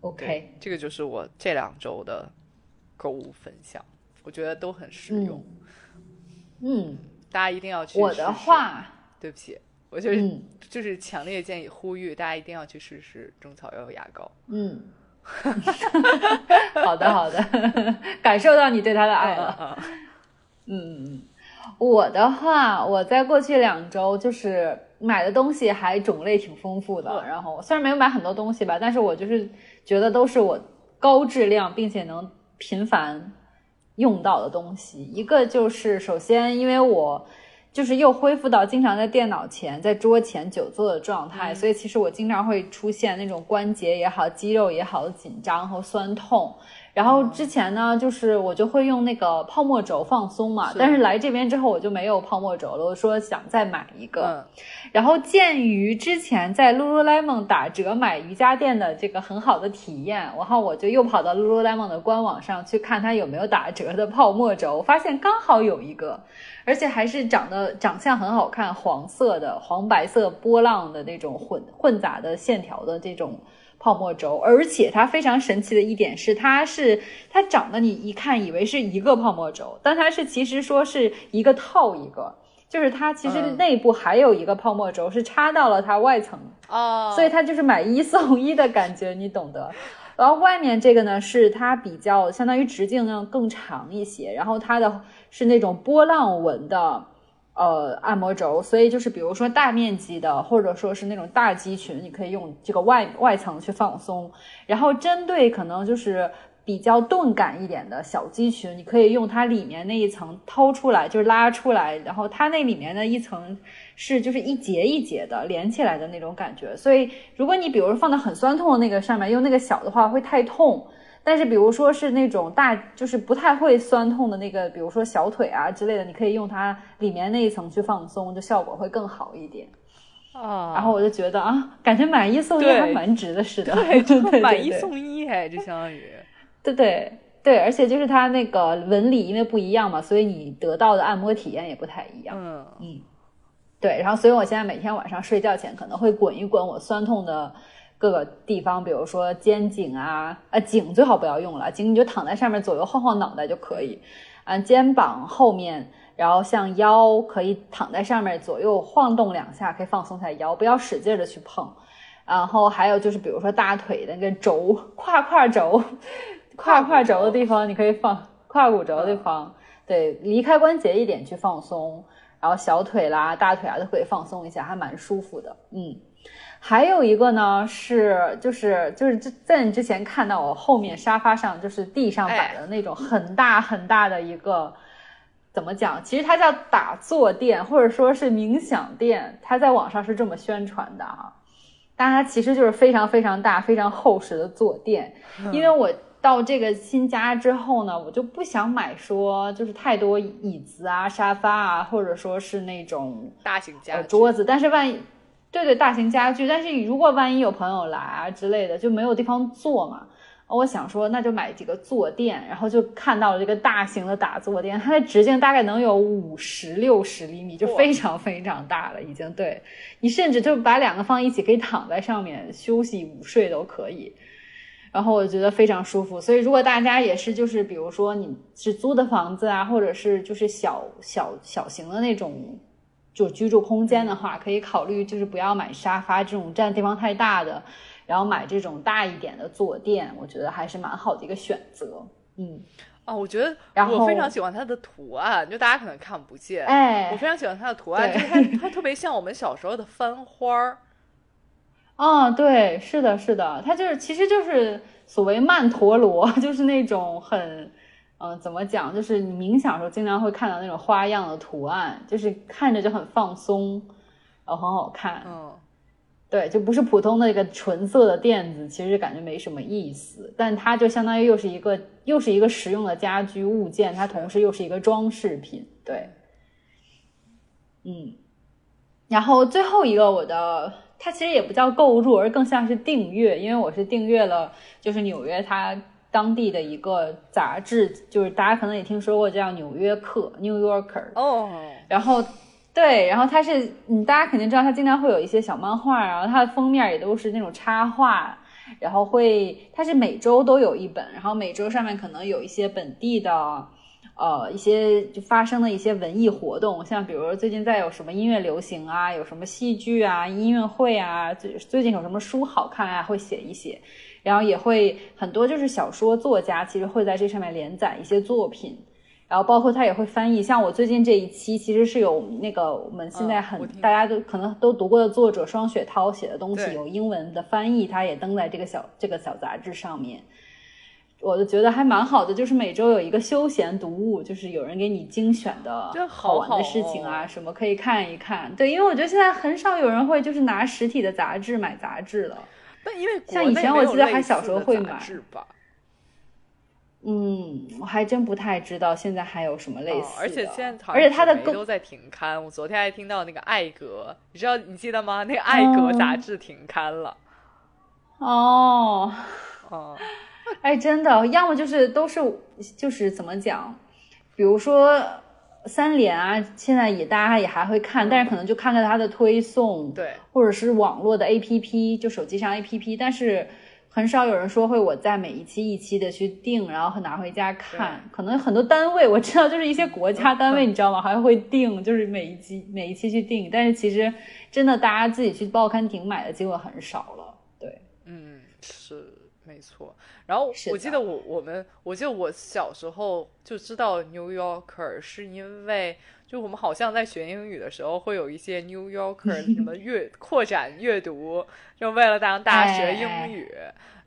，OK，，这个就是我这两周的购物分享，我觉得都很实用，嗯，大家一定要去。我的，话，对不起，我就是、嗯就是强烈建议呼吁大家一定要去试试中草药牙膏。嗯，好的好的，感受到你对他的爱了。嗯嗯嗯，我的话，我在过去两周就是买的东西还种类挺丰富的，嗯然后虽然没有买很多东西吧，但是我就是觉得都是我高质量并且能频繁用到的东西。一个就是首先，因为我就是又恢复到经常在电脑前、在桌前久坐的状态，嗯所以其实我经常会出现那种关节也好、肌肉也好的紧张和酸痛。然后之前呢，就是我就会用那个泡沫轴放松嘛，是但是来这边之后我就没有泡沫轴了，我说想再买一个。嗯，然后鉴于之前在 Lululemon 打折买瑜伽垫的这个很好的体验，然后我就又跑到 Lululemon 的官网上去看它有没有打折的泡沫轴，发现刚好有一个，而且还是长得长相很好看，黄色的黄白色波浪的那种混混杂的线条的这种。泡沫轴，而且它非常神奇的一点是，它是它长得你一看以为是一个泡沫轴，但它是其实说是一个套一个，就是它其实嗯内部还有一个泡沫轴是插到了它外层，哦，所以它就是买一送一的感觉，你懂得。然后外面这个呢，是它比较相当于直径呢更长一些，然后它的是那种波浪纹的呃按摩轴，所以就是比如说大面积的，或者说是那种大肌群，你可以用这个外外层去放松。然后针对可能就是比较钝感一点的小肌群，你可以用它里面那一层掏出来，就是拉出来，然后它那里面的一层是就是一节一节的连起来的那种感觉。所以如果你比如说放在很酸痛的那个上面，用那个小的话会太痛。但是比如说是那种大，就是不太会酸痛的那个，比如说小腿啊之类的，你可以用它里面那一层去放松，就效果会更好一点。啊，然后我就觉得啊，感觉买一送一还蛮值的似的。对，就对 买一送一，哎，就相当于 对对对，而且就是它那个纹理因为不一样嘛，所以你得到的按摩体验也不太一样。嗯，嗯，对，然后所以我现在每天晚上睡觉前可能会滚一滚我酸痛的各个地方，比如说肩颈啊，呃，颈最好不要用了，颈你就躺在上面左右晃晃脑袋就可以，啊，肩膀后面，然后像腰可以躺在上面左右晃动两下，可以放松一下腰，不要使劲的去碰。然后还有就是比如说大腿的那个轴、胯胯轴、胯胯轴的地方，你可以放胯骨轴的地方，对，离开关节一点去放松。然后小腿啦、大腿啊都可以放松一下，还蛮舒服的。嗯，还有一个呢是就是就是之在你之前看到我后面沙发上就是地上摆的那种很大很大的一个。怎么讲？其实它叫打坐垫，或者说是冥想垫，它在网上是这么宣传的哈。但它其实就是非常非常大、非常厚实的坐垫。因为我到这个新家之后呢，我就不想买说就是太多椅子啊、沙发啊，或者说是那种大型家具呃桌子。但是万一对对大型家具，但是如果万一有朋友来啊之类的，就没有地方坐嘛。我想说，那就买几个坐垫，然后就看到了这个大型的打坐垫，它的直径大概能有五十六十厘米，就非常非常大了，已经。对你甚至就把两个放一起，可以躺在上面休息午睡都可以。然后我觉得非常舒服，所以如果大家也是就是比如说你是租的房子啊，或者是就是小小小型的那种就居住空间的话，可以考虑就是不要买沙发这种占地方太大的。然后买这种大一点的坐垫，我觉得还是蛮好的一个选择。嗯，啊，我觉得然后我非常喜欢它的图案，就大家可能看不见，哎我非常喜欢它的图案，就是它 它特别像我们小时候的翻花儿。哦，对，是的，是的，它就是其实就是所谓曼陀罗，就是那种很，嗯、呃，怎么讲，就是你冥想的时候经常会看到那种花样的图案，就是看着就很放松，然后很好看。嗯，对，就不是普通的一个纯色的垫子，其实感觉没什么意思。但它就相当于又是一个又是一个实用的家居物件，它同时又是一个装饰品。对，嗯，然后最后一个我的，它其实也不叫购入，而更像是订阅，因为我是订阅了，就是纽约它当地的一个杂志，就是大家可能也听说过，叫《纽约客》（New Yorker）。哦，然后对，然后它是，嗯，大家肯定知道，它经常会有一些小漫画，然后它的封面也都是那种插画，然后会，它是每周都有一本，然后每周上面可能有一些本地的，呃，一些就发生的一些文艺活动，像比如说最近在有什么音乐流行啊，有什么戏剧啊、音乐会啊，最最近有什么书好看啊，会写一写，然后也会很多就是小说作家其实会在这上面连载一些作品。然后包括他也会翻译，像我最近这一期其实是有那个我们现在很、嗯大家都可能都读过的作者双雪涛写的东西，有英文的翻译，他也登在这个小这个小杂志上面。我就觉得还蛮好的，就是每周有一个休闲读物，就是有人给你精选的这好好玩的事情啊，什么可以看一看。对，因为我觉得现在很少有人会就是拿实体的杂志买杂志了。但因为像以前我记得还小时候会买志吧，我还真不太知道现在还有什么类似的。而且现在，而且它的都在停刊。我昨天还听到那个《艾格》，你知道你记得吗？那个《艾格》杂志停刊了。哦，哦，哎，真的，要么就是都是就是怎么讲，比如说三联啊，现在也大家也还会看，但是可能就看看它的推送，对，或者是网络的 APP，就手机上 APP，但是。很少有人说会我在每一期一期的去订，然后拿回家看。可能很多单位我知道，就是一些国家单位，你知道吗？还会订，就是每一期每一期去订。但是其实真的，大家自己去报刊亭买的机会很少了。对，嗯，是没错。然后我记得我我们，我记得我小时候就知道 New Yorker 是因为。就我们好像在学英语的时候，会有一些 New Yorker 什么阅 扩展阅读，就为了让大家学英语。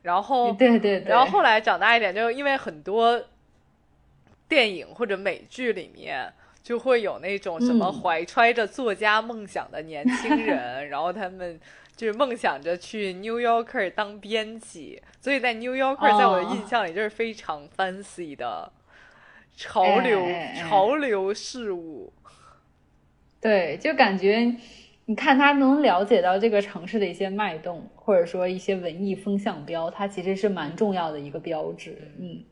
然后，对对对。然后后来长大一点，就因为很多电影或者美剧里面就会有那种什么怀揣着作家梦想的年轻人，然后他们就是梦想着去 New Yorker 当编辑，所以在 New Yorker 在我的印象里就是非常 fancy 的。潮流潮流事物，对，就感觉你看他能了解到这个城市的一些脉动，或者说一些文艺风向标，它其实是蛮重要的一个标志。嗯，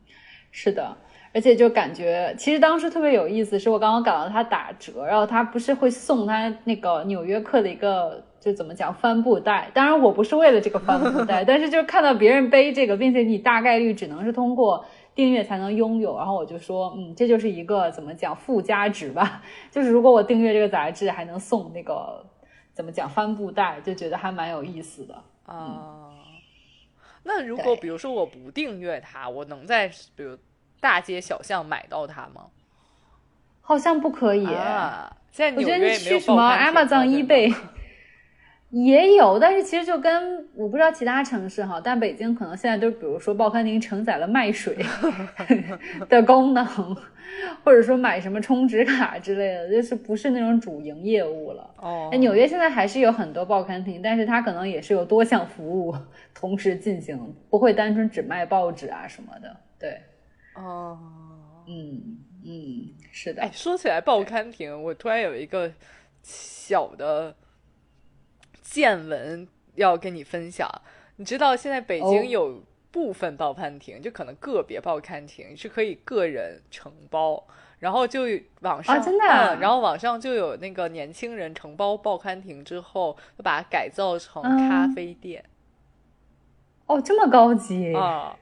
是的，而且就感觉其实当时特别有意思，是我刚刚赶到他打折，然后他不是会送他那个《纽约客》的一个就怎么讲帆布袋，当然我不是为了这个帆布袋，但是就是看到别人背这个，并且你大概率只能是通过。订阅才能拥有，然后我就说，嗯，这就是一个怎么讲附加值吧，就是如果我订阅这个杂志，还能送那个怎么讲帆布袋，就觉得还蛮有意思的啊。那如果比如说我不订阅它，我能在比如大街小巷买到它吗？好像不可以。现在我觉得你去什么 Amazon、eBay。也有，但是其实就跟我不知道其他城市哈，但北京可能现在都比如说报刊亭承载了卖水 的功能，或者说买什么充值卡之类的，就是不是那种主营业务了。哦，纽约现在还是有很多报刊亭，但是它可能也是有多项服务同时进行，不会单纯只卖报纸啊什么的。对，哦，嗯嗯，是的。哎，说起来报刊亭，我突然有一个小的。见闻要跟你分享，你知道现在北京有部分报刊亭，就可能个别报刊亭是可以个人承包，然后就网上真的，然后网上就有那个年轻人承包报刊亭之后，就把它改造成咖啡店。哦，这么高级啊！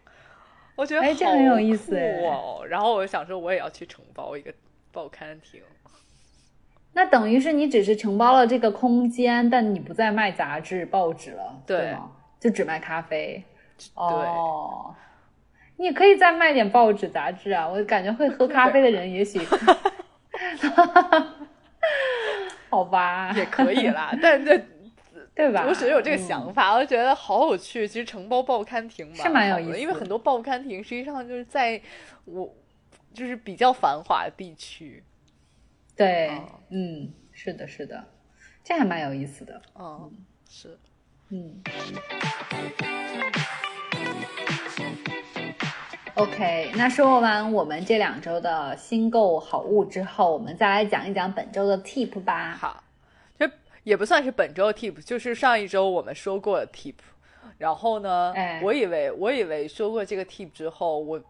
我觉得哎，这很有意思哦。然后我就想说，我也要去承包一个报刊亭。那等于是你只是承包了这个空间，但你不再卖杂志、报纸了，对吗？就只卖咖啡。哦，你可以再卖点报纸、杂志啊！我感觉会喝咖啡的人也许 好吧，也可以啦。但这 对吧？我只是有这个想法，我就觉得好有趣。其实承包报刊亭是蛮有意思，因为很多报刊亭实际上就是在我就是比较繁华的地区。对，嗯，是的，是的，这还蛮有意思的。嗯，是，嗯。OK，那说完我们这两周的新购好物之后，我们再来讲一讲本周的 tip 吧。好，这也不算是本周的 tip，就是上一周我们说过的 tip。然后呢，我以为我以为说过这个 tip 之后，我。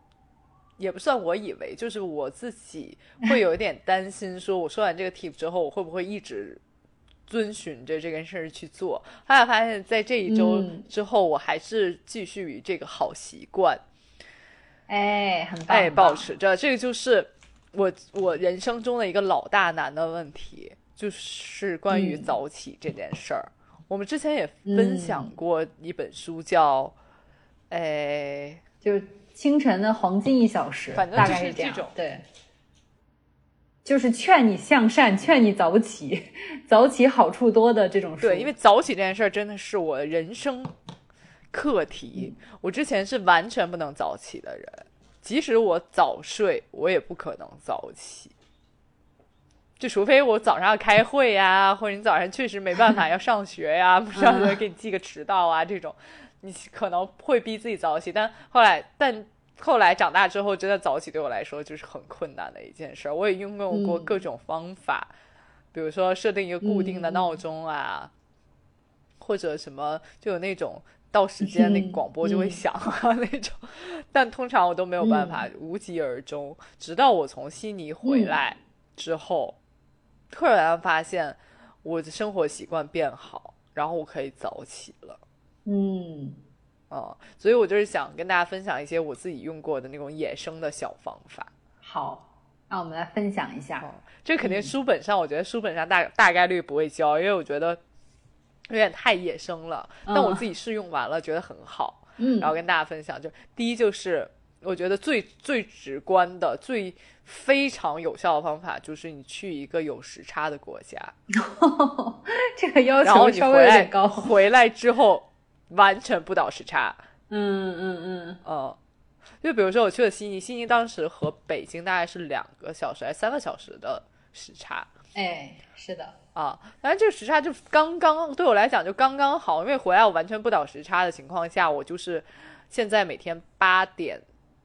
也不算，我以为就是我自己会有一点担心，说我说完这个 tip 之后，我会不会一直遵循着这件事儿去做？后来发现，在这一周之后，我还是继续于这个好习惯，哎，很棒，哎，保持着。这个就是我我人生中的一个老大难的问题，就是关于早起这件事儿。我们之前也分享过一本书，叫，哎，就。清晨的黄金一小时，反正就是这种，对，就是劝你向善，劝你早起，早起好处多的这种书。对，因为早起这件事儿真的是我人生课题。我之前是完全不能早起的人，即使我早睡，我也不可能早起。就除非我早上要开会呀，或者你早上确实没办法 要上学呀，不知道给你记个迟到啊这种。你 可能会逼自己早起，但后来，但后来长大之后，真的早起对我来说就是很困难的一件事儿。我也运用过各种方法，比如说设定一个固定的闹钟啊，或者什么就有那种到时间那个广播就会响啊 那种，但通常我都没有办法无疾而终。直到我从悉尼回来之后，突然发现我的生活习惯变好，然后我可以早起了。嗯。哦，所以我就是想跟大家分享一些我自己用过的那种野生的小方法。好，那我们来分享一下。这肯定书本上，我觉得书本上大大概率不会教，因为我觉得有点太野生了。但我自己试用完了，觉得很好。嗯，然后跟大家分享，就第一就是我觉得最最直观的、最非常有效的方法，就是你去一个有时差的国家。这个要求稍微有点高。回来之后。完全不倒时差，嗯嗯嗯，哦，就比如说我去了悉尼，悉尼当时和北京大概是两个小时还是三个小时的时差，哎，是的，啊，当然这个时差就刚刚对我来讲就刚刚好，因为回来我完全不倒时差的情况下，我就是现在每天八点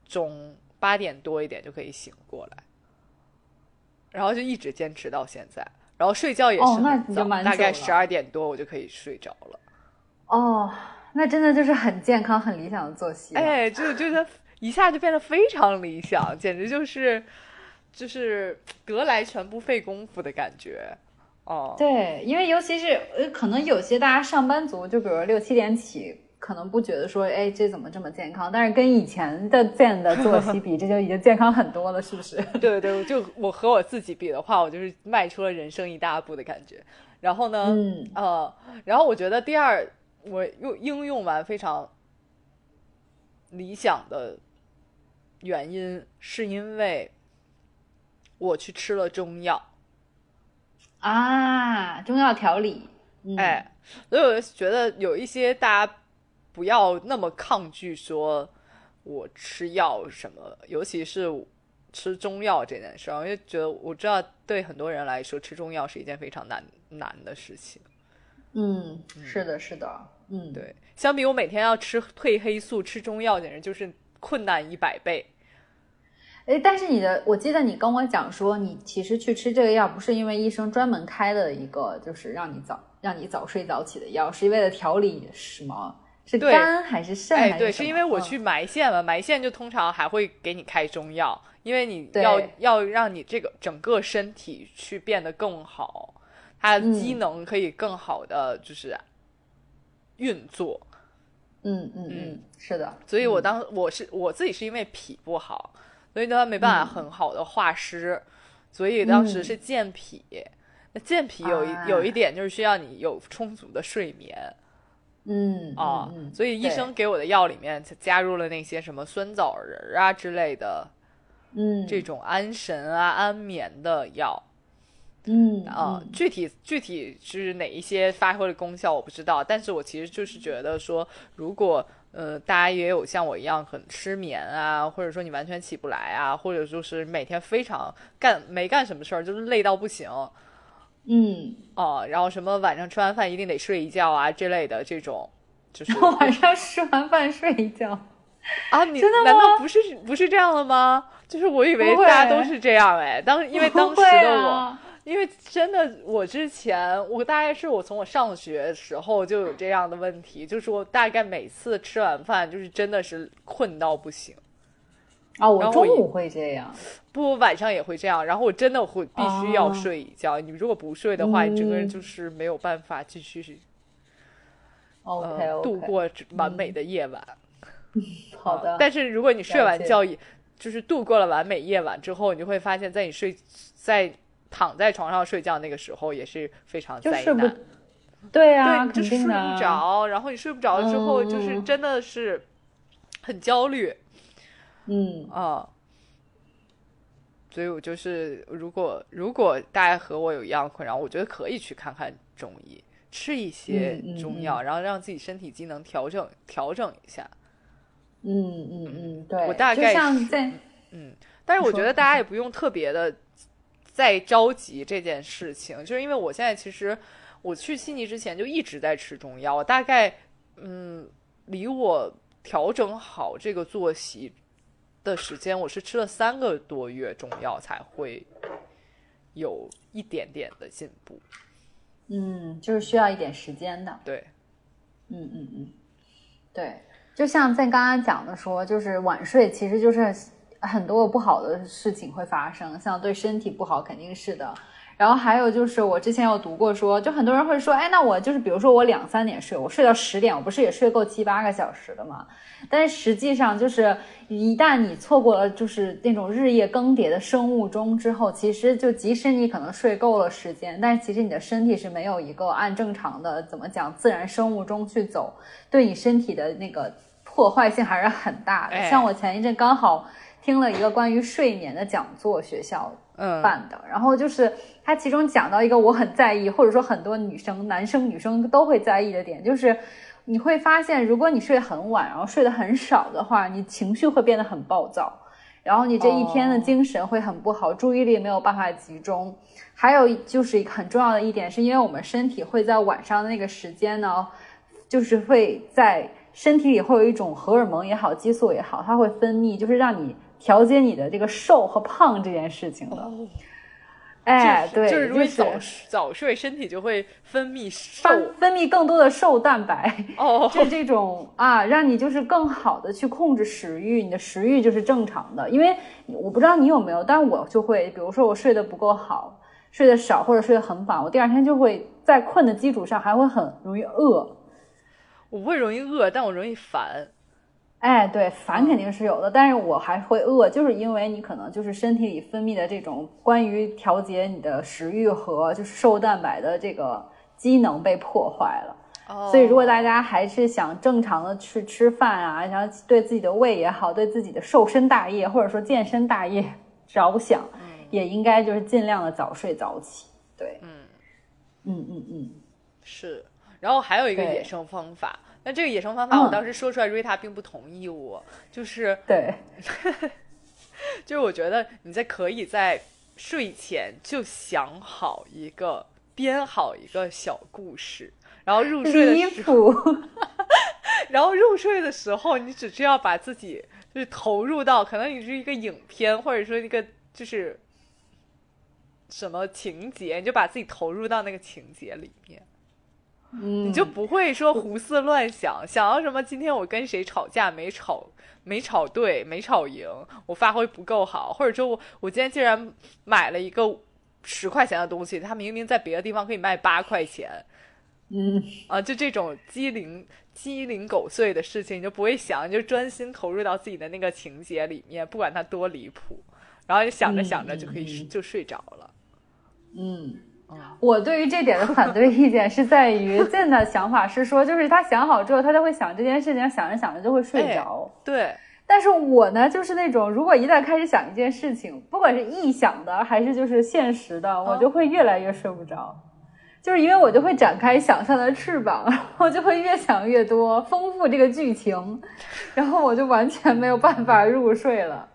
钟八点多一点就可以醒过来，然后就一直坚持到现在，然后睡觉也是很早，大概十二点多我就可以睡着了。哦，那真的就是很健康、很理想的作息。哎，就就是一下就变得非常理想，简直就是就是得来全不费功夫的感觉。哦，对，因为尤其是呃，可能有些大家上班族，就比如六七点起，可能不觉得说，哎，这怎么这么健康？但是跟以前的健的作息比，这就已经健康很多了，是不是？对对，就我和我自己比的话，我就是迈出了人生一大步的感觉。然后呢，嗯呃，然后我觉得第二。我用应用完非常理想的原因，是因为我去吃了中药啊，中药调理。哎，所以我觉得有一些大家不要那么抗拒说我吃药什么，尤其是吃中药这件事，我就觉得我知道对很多人来说吃中药是一件非常难难的事情。嗯，是的，是的。嗯，对，相比我每天要吃褪黑素、吃中药，简直就是困难一百倍。哎，但是你的，我记得你跟我讲说，你其实去吃这个药不是因为医生专门开的一个，就是让你早让你早睡早起的药，是为了调理什么？是肝还是肾？哎，对，是因为我去埋线了，埋线就通常还会给你开中药，因为你要要让你这个整个身体去变得更好，它的机能可以更好的就是。运作，嗯嗯嗯，是的，所以我当我是我自己是因为脾不好，所以呢没办法很好的化湿，所以当时是健脾。那健脾有一有一点就是需要你有充足的睡眠，嗯啊，所以医生给我的药里面加入了那些什么酸枣仁啊之类的，嗯，这种安神啊安眠的药。嗯啊，具体具体是哪一些发挥的功效我不知道，但是我其实就是觉得说，如果呃大家也有像我一样很失眠啊，或者说你完全起不来啊，或者就是每天非常干没干什么事儿，就是累到不行，嗯 哦，然后什么晚上吃完饭一定得睡一觉啊之类的这种，就是 晚上吃完饭睡一觉啊？你难道不是不是这样的吗？就是我以为大家都是这样哎，当因为当时的我。因为真的，我之前我大概是我从我上学时候就有这样的问题，就是我大概每次吃完饭就是真的是困到不行。啊，我中午会这样，不晚上也会这样，然后我真的会必须要睡一觉。你如果不睡的话，你整个人就是没有办法继续，OK，度过完美的夜晚。好的，但是如果你睡完觉，就是度过了完美夜晚之后，你就会发现，在你睡在。躺在床上睡觉那个时候也是非常灾难，对啊，就是睡不着，然后你睡不着之后，就是真的是很焦虑，嗯。啊，所以我就是如果如果大家和我有一样困扰，我觉得可以去看看中医，吃一些中药，然后让自己身体机能调整调整一下。嗯嗯嗯，对，我大概在嗯，但是我觉得大家也不用特别的。在着急这件事情，就是因为我现在其实我去悉尼之前就一直在吃中药，大概嗯，离我调整好这个作息的时间，我是吃了三个多月中药才会有一点点的进步。嗯，就是需要一点时间的。对，嗯嗯嗯，对，就像在刚刚讲的说，就是晚睡其实就是很多不好的事情会发生，像对身体不好肯定是的。然后还有就是我之前有读过说，就很多人会说，哎，那我就是比如说我两三点睡，我睡到十点，我不是也睡够七八个小时的吗？但是实际上就是一旦你错过了就是那种日夜更迭的生物钟之后，其实就即使你可能睡够了时间，但是其实你的身体是没有一个按正常的怎么讲自然生物钟去走，对你身体的那个破坏性还是很大的。像我前一阵刚好听了一个关于睡眠的讲座，学校办的，然后就是他其中讲到一个我很在意，或者说很多女生、男生、女生都会在意的点，就是。你会发现，如果你睡得很晚，然后睡得很少的话，你情绪会变得很暴躁，然后你这一天的精神会很不好，注意力没有办法集中。还有就是一个很重要的一点，是因为我们身体会在晚上的那个时间呢，就是会在身体里会有一种荷尔蒙也好，激素也好，它会分泌，就是让你调节你的这个瘦和胖这件事情的。哎，对，就是如果早早睡，身体就会分泌瘦分泌更多的瘦蛋白，哦，就这种啊，让你就是更好的去控制食欲，你的食欲就是正常的。因为我不知道你有没有，但我就会，比如说我睡得不够好，睡得少或者睡得很晚，我第二天就会在困的基础上还会很容易饿。我不会容易饿，但我容易烦。哎，对，烦肯定是有的，但是我还会饿，就是因为你可能就是身体里分泌的这种关于调节你的食欲和就是瘦蛋白的这个机能被破坏了。哦，所以如果大家还是想正常的去吃饭啊，然后对自己的胃也好，对自己的瘦身大业或者说健身大业 着想，也应该就是尽量的早睡早起。对，嗯，嗯嗯嗯，是。然后还有一个野生方法。那这个野生方法，我当时说出来，瑞塔并不同意我，就是对，就是我觉得你在可以在睡前就想好一个编好一个小故事，然后入睡的时候，然后入睡的时候，你只需要把自己就是投入到，可能你是一个影片，或者说一个就是什么情节，你就把自己投入到那个情节里面。你就不会说胡思乱想，想要什么？今天我跟谁吵架没吵没吵对，没吵赢，我发挥不够好，或者说我我今天竟然买了一个十块钱的东西，它明明在别的地方可以卖八块钱，嗯啊，就这种鸡零鸡零狗碎的事情，你就不会想，就专心投入到自己的那个情节里面，不管它多离谱，然后就想着想着就可以就睡着了，嗯。我对于这点的反对意见是在于，Zen 的想法是说，就是他想好之后，他就会想这件事情，想着想着就会睡着。对。但是我呢，就是那种如果一旦开始想一件事情，不管是臆想的还是就是现实的，我就会越来越睡不着，就是因为我就会展开想象的翅膀，然后就会越想越多，丰富这个剧情，然后我就完全没有办法入睡了。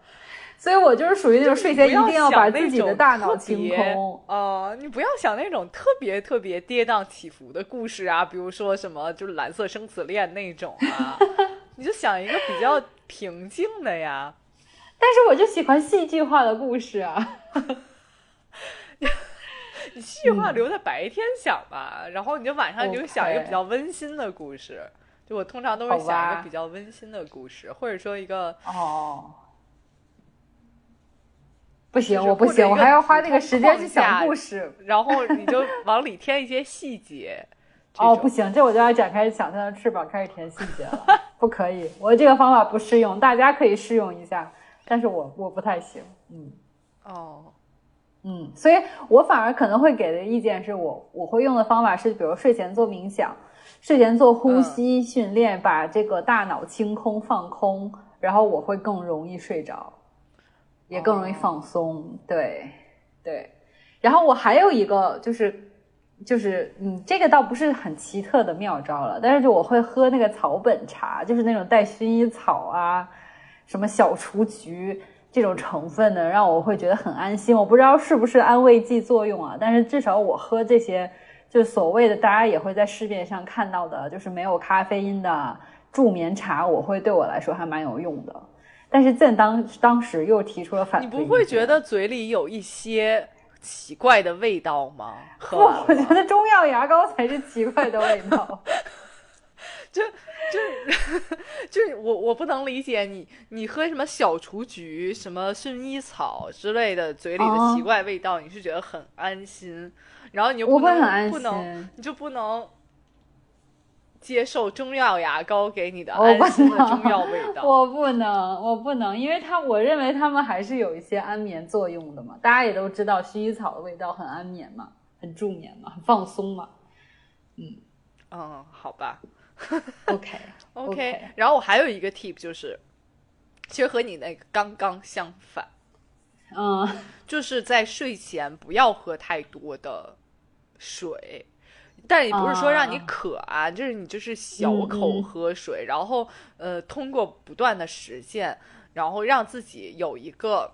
所以我就是属于那种睡前一定要把自己的大脑清空。呃，你不要想那种特别特别跌宕起伏的故事啊，比如说什么就是蓝色生死恋那种啊，你就想一个比较平静的呀。但是我就喜欢戏剧化的故事啊。你戏剧化留在白天想吧，然后你就晚上你就想一个比较温馨的故事。就我通常都会想一个比较温馨的故事，或者说一个哦。不行，我不行，我还要花那个时间去想故事，然后你就往里添一些细节。哦，不行，这我就要展开想象的翅膀，开始填细节了。不可以，我这个方法不适用，大家可以试用一下，但是我我不太行。嗯，哦，嗯，所以我反而可能会给的意见是我我会用的方法是，比如睡前做冥想，睡前做呼吸训练，把这个大脑清空放空，然后我会更容易睡着。也更容易放松，对，对。然后我还有一个就是，就是嗯，这个倒不是很奇特的妙招了，但是就我会喝那个草本茶，就是那种带薰衣草啊、什么小雏菊这种成分的，让我会觉得很安心。我不知道是不是安慰剂作用啊，但是至少我喝这些，就所谓的大家也会在市面上看到的，就是没有咖啡因的助眠茶，我会对我来说还蛮有用的。但是朕当当时又提出了反对你，不会觉得嘴里有一些奇怪的味道吗？我觉得中药牙膏才是奇怪的味道。就 就 就是我我不能理解你你喝什么小雏菊、什么薰衣草之类的嘴里的哦奇怪味道，你是觉得很安心，然后你又不能会很安不能心你就不能接受中药牙膏给你的安心的中药味道。我不能，我不能，因为它我认为它们还是有一些安眠作用的嘛。大家也都知道，薰衣草的味道很安眠嘛，很助眠嘛，很放松嘛。嗯嗯，好吧。OK OK，, OK 然后我还有一个 tip 就是，其实和你那个刚刚相反，嗯就是在睡前不要喝太多的水。但也不是说让你啊渴啊，就是你就是小嗯口嗯喝水，然后呃，通过不断的实践，然后让自己有一个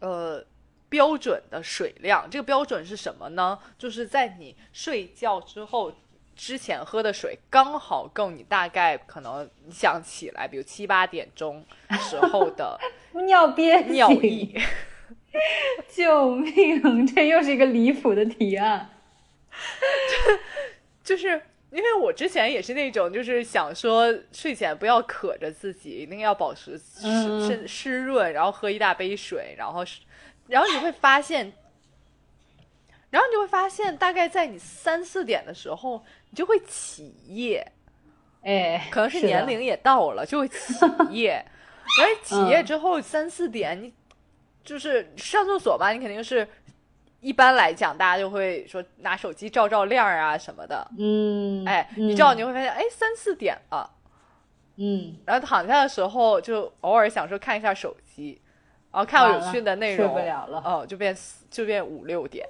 呃标准的水量。这个标准是什么呢？就是在你睡觉之后之前喝的水刚好够你大概可能你想起来，比如七八点钟时候的 尿憋醒尿意。救命！这又是一个离谱的提案。就是因为我之前也是那种，就是想说睡前不要渴着自己，一定要保持湿嗯湿湿润，然后喝一大杯水，然后，然后你会发现，然后你就会发现，大概在你三四点的时候，你就会起夜，哎，可能是年龄也到了，就会起 夜。而且起夜之后三四点，你就是上厕所吧，你肯定是。一般来讲，大家就会说拿手机照照亮啊什么的，嗯，哎，嗯你知道你会发现，哎，三四点了，嗯，然后躺下的时候就偶尔想说看一下手机，然后看到有趣的内容，睡不了了。哦，就变四就变五六点，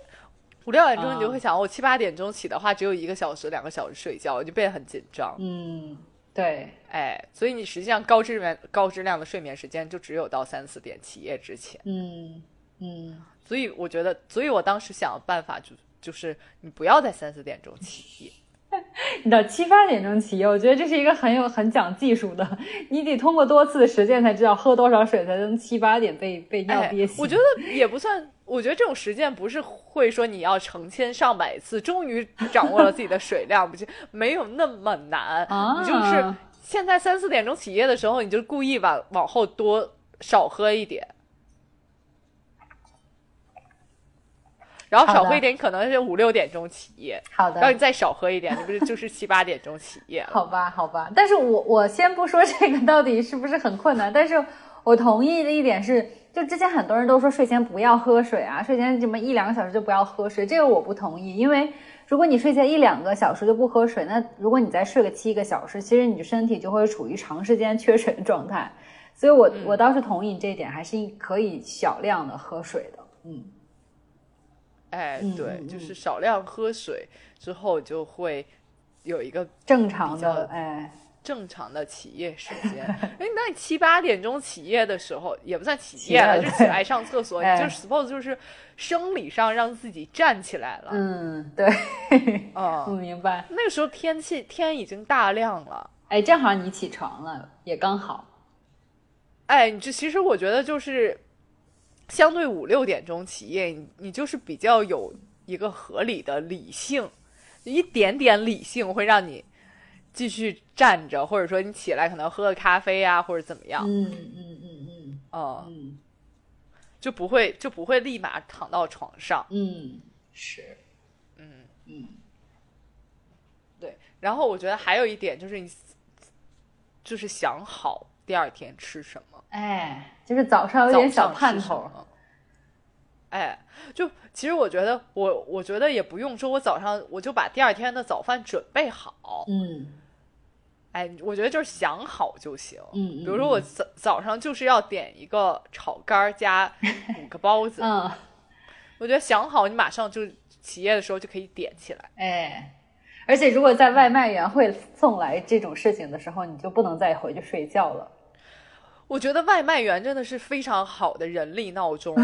五六点钟你就会想，我七八点钟起的话，只有一个小时、两个小时睡觉，我就变得很紧张，嗯，对，哎，所以你实际上高质量高质量的睡眠时间就只有到三四点起夜之前，嗯嗯，所以我觉得，所以我当时想的办法就就是你不要在三四点钟起夜。你到七八点钟起夜，我觉得这是一个很有很讲技术的，你得通过多次的实践才知道喝多少水才能七八点被被尿哎憋醒。我觉得也不算，我觉得这种实践不是会说你要成千上百次，终于掌握了自己的水量，不是没有那么难。啊，你就是现在三四点钟起夜的时候，你就故意往往后多少喝一点。然后少喝一点，可能是五六点钟起夜，好的。然后你再少喝一点，你不是就是七八点钟起夜了？好吧，好吧，但是我我先不说这个到底是不是很困难，但是我同意的一点是，就之前很多人都说睡前不要喝水啊，睡前什么一两个小时就不要喝水，这个我不同意，因为如果你睡前一两个小时就不喝水，那如果你再睡个七个小时，其实你的身体就会处于长时间缺水的状态，所以我、我倒是同意你这一点，还是可以小量的喝水的，嗯哎，嗯对，嗯就是少量喝水之后就会有一个正常的，哎，正常的起夜时 间。哎，那你七八点钟起夜的时候，也不算起起夜了，夜就起来上厕所，哎你就 suppose 就是生理上让自己站起来了。嗯，对，我嗯，明白。那个时候天气天已经大亮了。哎，正好你起床了，也刚好。哎，你这其实我觉得就是相对五六点钟起夜，你你就是比较有一个合理的理性，一点点理性会让你继续站着，或者说你起来可能喝个咖啡啊，或者怎么样，嗯嗯嗯嗯嗯，嗯就不会就不会立马躺到床上。嗯，是，嗯，嗯对。然后我觉得还有一点就是你就是想好第二天吃什么。哎，就是早上有点小盼头。哎，就其实我觉得我我觉得也不用说，我早上我就把第二天的早饭准备好。嗯哎，我觉得就是想好就行。嗯，比如说我早早上就是要点一个炒肝儿加五个包子，嗯，我觉得想好你马上就起夜的时候就可以点起来。哎，而且如果在外卖员会送来这种事情的时候，你就不能再回去睡觉了。我觉得外卖员真的是非常好的人力闹钟。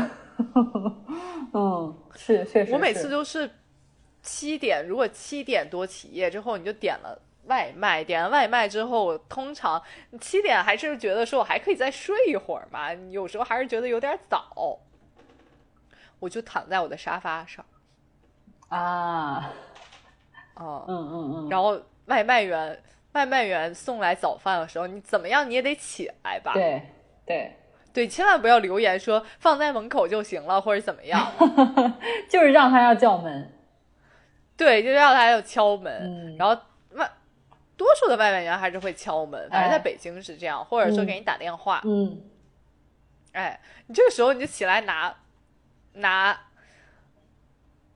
嗯，是确实是。我每次都是七点，如果七点多起夜之后，你就点了外卖，点了外卖之后，我通常七点还是觉得说我还可以再睡一会儿嘛，有时候还是觉得有点早，我就躺在我的沙发上啊，哦，嗯嗯嗯，然后外卖员外卖员送来早饭的时候，你怎么样你也得起来吧？对对。对，千万不要留言说放在门口就行了，或者怎么样。就是让他要叫门，对，就让他要敲门，嗯。然后外多数的外卖员还是会敲门，反正在哎。北京是这样，或者说嗯给你打电话。嗯。哎，你这个时候你就起来拿拿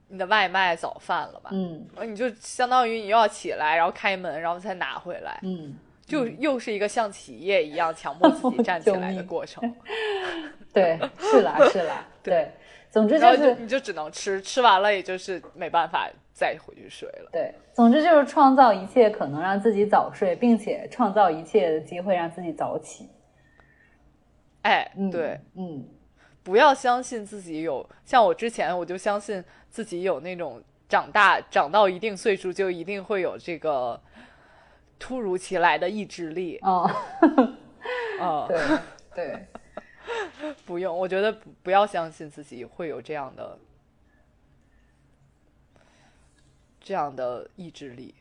你的外卖早饭了吧？嗯。你就相当于你又要起来，然后开门，然后再拿回来，嗯，就又是一个像企业一样强迫自己站起来的过程。对，是啦是啦，对，总之就就是你就只能吃，吃完了也就是没办法再回去睡了。对，总之就是创造一切可能让自己早睡，并且创造一切的机会让自己早起。哎，嗯，对，，嗯不要相信自己有，像我之前我就相信自己有那种长大长到一定岁数就一定会有这个突如其来的意志力。哦，嗯，对对，不用，我觉得不不要相信自己会有这样的这样的意志力。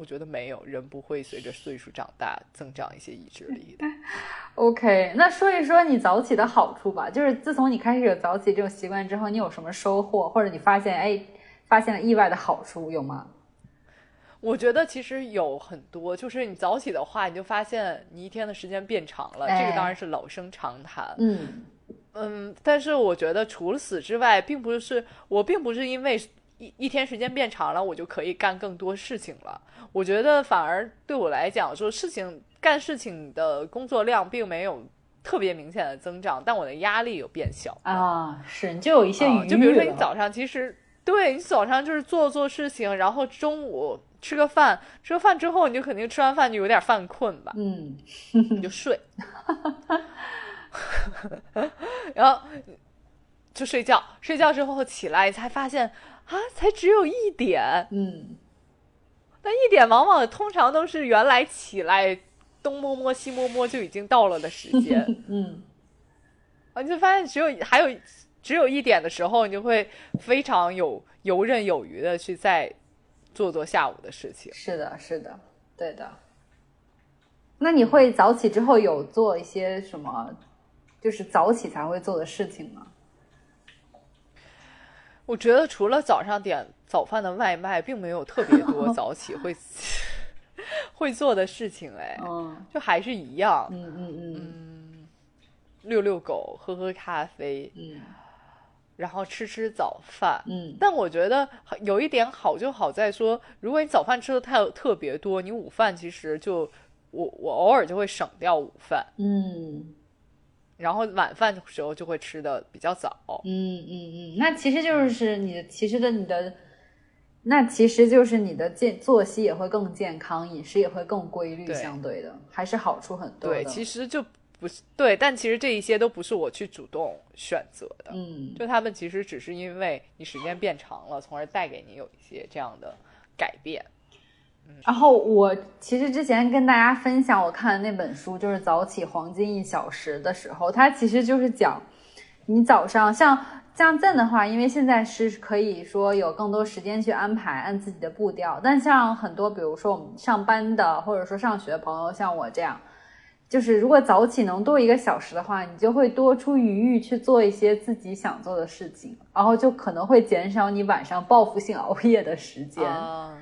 我觉得没有人不会随着岁数长大增长一些意志力的。OK，那说一说你早起的好处吧。就是自从你开始有早起这种习惯之后，你有什么收获，或者你发现哎发现了意外的好处有吗？我觉得其实有很多，就是你早起的话，你就发现你一天的时间变长了，这哎个当然是老生常谈。嗯嗯，但是我觉得除了此之外，并不是我并不是因为一一天时间变长了，我就可以干更多事情了。我觉得反而对我来讲，说事情干事情的工作量并没有特别明显的增长，但我的压力有变小。啊，是你就有一些啊余裕就比如说你早上其实对你早上就是做做事情，然后中午吃个饭，吃个饭之后你就肯定吃完饭就有点犯困吧，嗯你就睡，然后就睡觉，睡觉之后起来才发现啊，才只有一点，嗯那一点往往通常都是原来起来东摸摸西摸摸就已经到了的时间。嗯啊，你就发现只有还有只有一点的时候，你就会非常有游刃有余的去再做做下午的事情。是的，是的，对的。那你会早起之后有做一些什么，就是早起才会做的事情吗？我觉得除了早上点早饭的外卖，并没有特别多 早起会 会做的事情，哎，嗯就还是一样，嗯。嗯嗯遛遛狗，喝喝咖啡，嗯。然后吃吃早饭。嗯。但我觉得有一点好，就好在说，如果你早饭吃的太特别多，你午饭其实就我我偶尔就会省掉午饭，嗯然后晚饭的时候就会吃的比较早。嗯嗯嗯，那其实就是你的，其实的你的，那其实就是你的健作息也会更健康，饮食也会更规律，相对的还是好处很多的。对，其实就不是对，但其实这一些都不是我去主动选择的，嗯就他们其实只是因为你时间变长了，从而带给你有一些这样的改变。然后我其实之前跟大家分享我看的那本书，就是《早起黄金一小时》的时候，它其实就是讲你早上像像赞的话，因为现在是可以说有更多时间去安排，按自己的步调。但像很多比如说我们上班的或者说上学的朋友，像我这样，就是如果早起能多一个小时的话，你就会多出余裕去做一些自己想做的事情，然后就可能会减少你晚上报复性熬夜的时间。啊，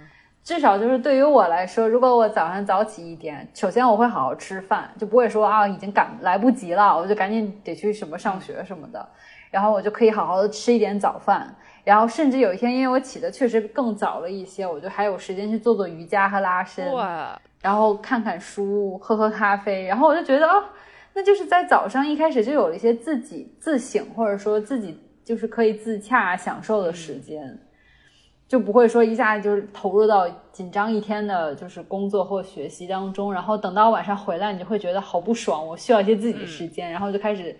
至少就是对于我来说，如果我早上早起一点，首先我会好好吃饭，就不会说啊已经赶来不及了，我就赶紧得去什么上学什么的，然后我就可以好好的吃一点早饭，然后甚至有一天因为我起的确实更早了一些，我就还有时间去做做瑜伽和拉伸，哇，然后看看书，喝喝咖啡，然后我就觉得哦，那就是在早上一开始就有了一些自己自省，或者说自己就是可以自洽享受的时间，就不会说一下子就是投入到紧张一天的就是工作或学习当中，然后等到晚上回来，你就会觉得好不爽，我需要一些自己的时间，然后就开始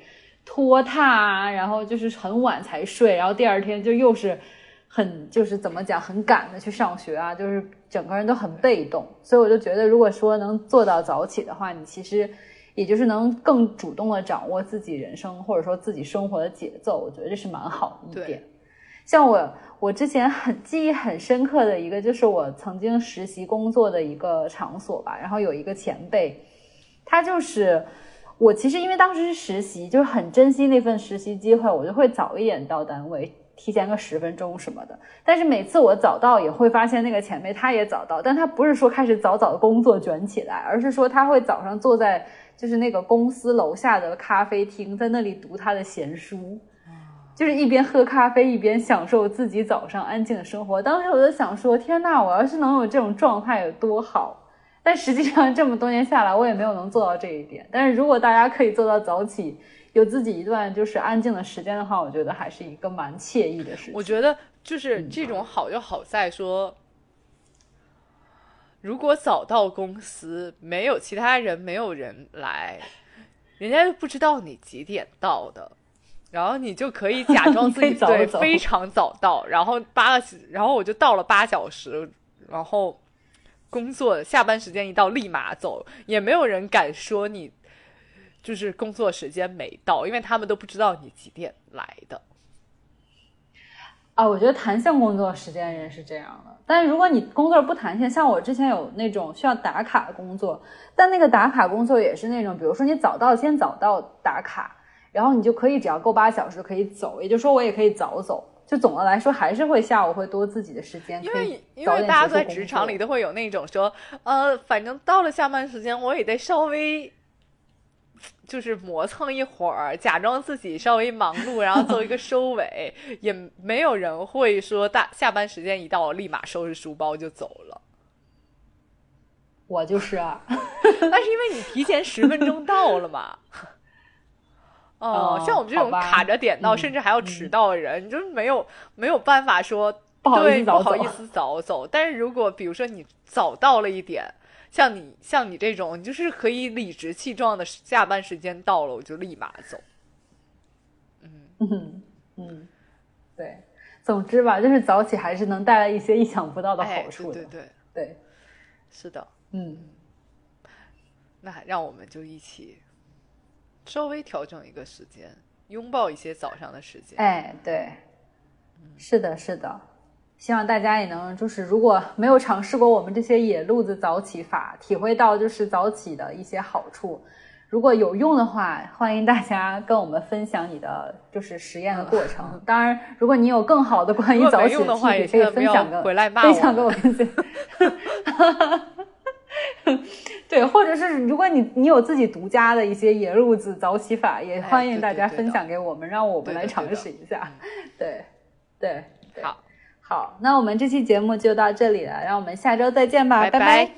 拖沓啊，然后就是很晚才睡，然后第二天就又是很就是怎么讲，很赶的去上学啊，就是整个人都很被动。所以我就觉得，如果说能做到早起的话，你其实也就是能更主动的掌握自己人生或者说自己生活的节奏。我觉得这是蛮好的一点。像我，我之前很记忆很深刻的一个，就是我曾经实习工作的一个场所吧。然后有一个前辈，他就是我，其实因为当时是实习，就是很珍惜那份实习机会，我就会早一点到单位。提前个十分钟什么的，但是每次我早到也会发现那个前辈他也早到，但他不是说开始早早的工作卷起来，而是说他会早上坐在就是那个公司楼下的咖啡厅，在那里读他的闲书，就是一边喝咖啡一边享受自己早上安静的生活。当时我就想说，天呐，我要是能有这种状态有多好！但实际上这么多年下来，我也没有能做到这一点。但是如果大家可以做到早起。有自己一段就是安静的时间的话，我觉得还是一个蛮惬意的事情。我觉得就是这种好就好在说，如果早到公司没有其他人，没有人来，人家就不知道你几点到的，然后你就可以假装自己 对非常早到，然后八个，然后我就到了八小时，然后工作下班时间一到立马走，也没有人敢说你。就是工作时间没到，因为他们都不知道你几点来的。啊，我觉得弹性工作时间人是这样的，但是如果你工作不弹性，像我之前有那种需要打卡的工作，但那个打卡工作也是那种，比如说你早到先早到打卡，然后你就可以只要够八小时可以走，也就是说我也可以早走。就总的来说还是会下午会多自己的时间，因为因为大家在职场里都会有那种说，呃，反正到了下班时间我也得稍微。就是磨蹭一会儿，假装自己稍微忙碌，然后做一个 收尾，也没有人会说大下班时间一到，立马收拾书包就走了。我就是啊，那是因为你提前十分钟到了嘛。哦，像我们这种卡着点到，甚至还要迟到的人，你就是没有没有办法说不好意思不好意思早走。但是如果比如说你早到了一点。像你像你这种，你就是可以理直气壮的下班时间到了，我就立马走。嗯嗯嗯，对，总之吧，就是早起还是能带来一些意想不到的好处的。对对对，是的，嗯。那让我们就一起稍微调整一个时间，拥抱一些早上的时间。哎，对，是的，是的。希望大家也能，就是如果没有尝试过我们这些野路子早起法，体会到就是早起的一些好处，如果有用的话，欢迎大家跟我们分享你的就是实验的过程。当然，如果你有更好的关于早起的话，也可以分享给分享给我们。对，或者是如果你你有自己独家的一些野路子早起法，也欢迎大家分享给我们，让我们来尝试一下。对对，好。好，那我们这期节目就到这里了，让我们下周再见吧，拜拜。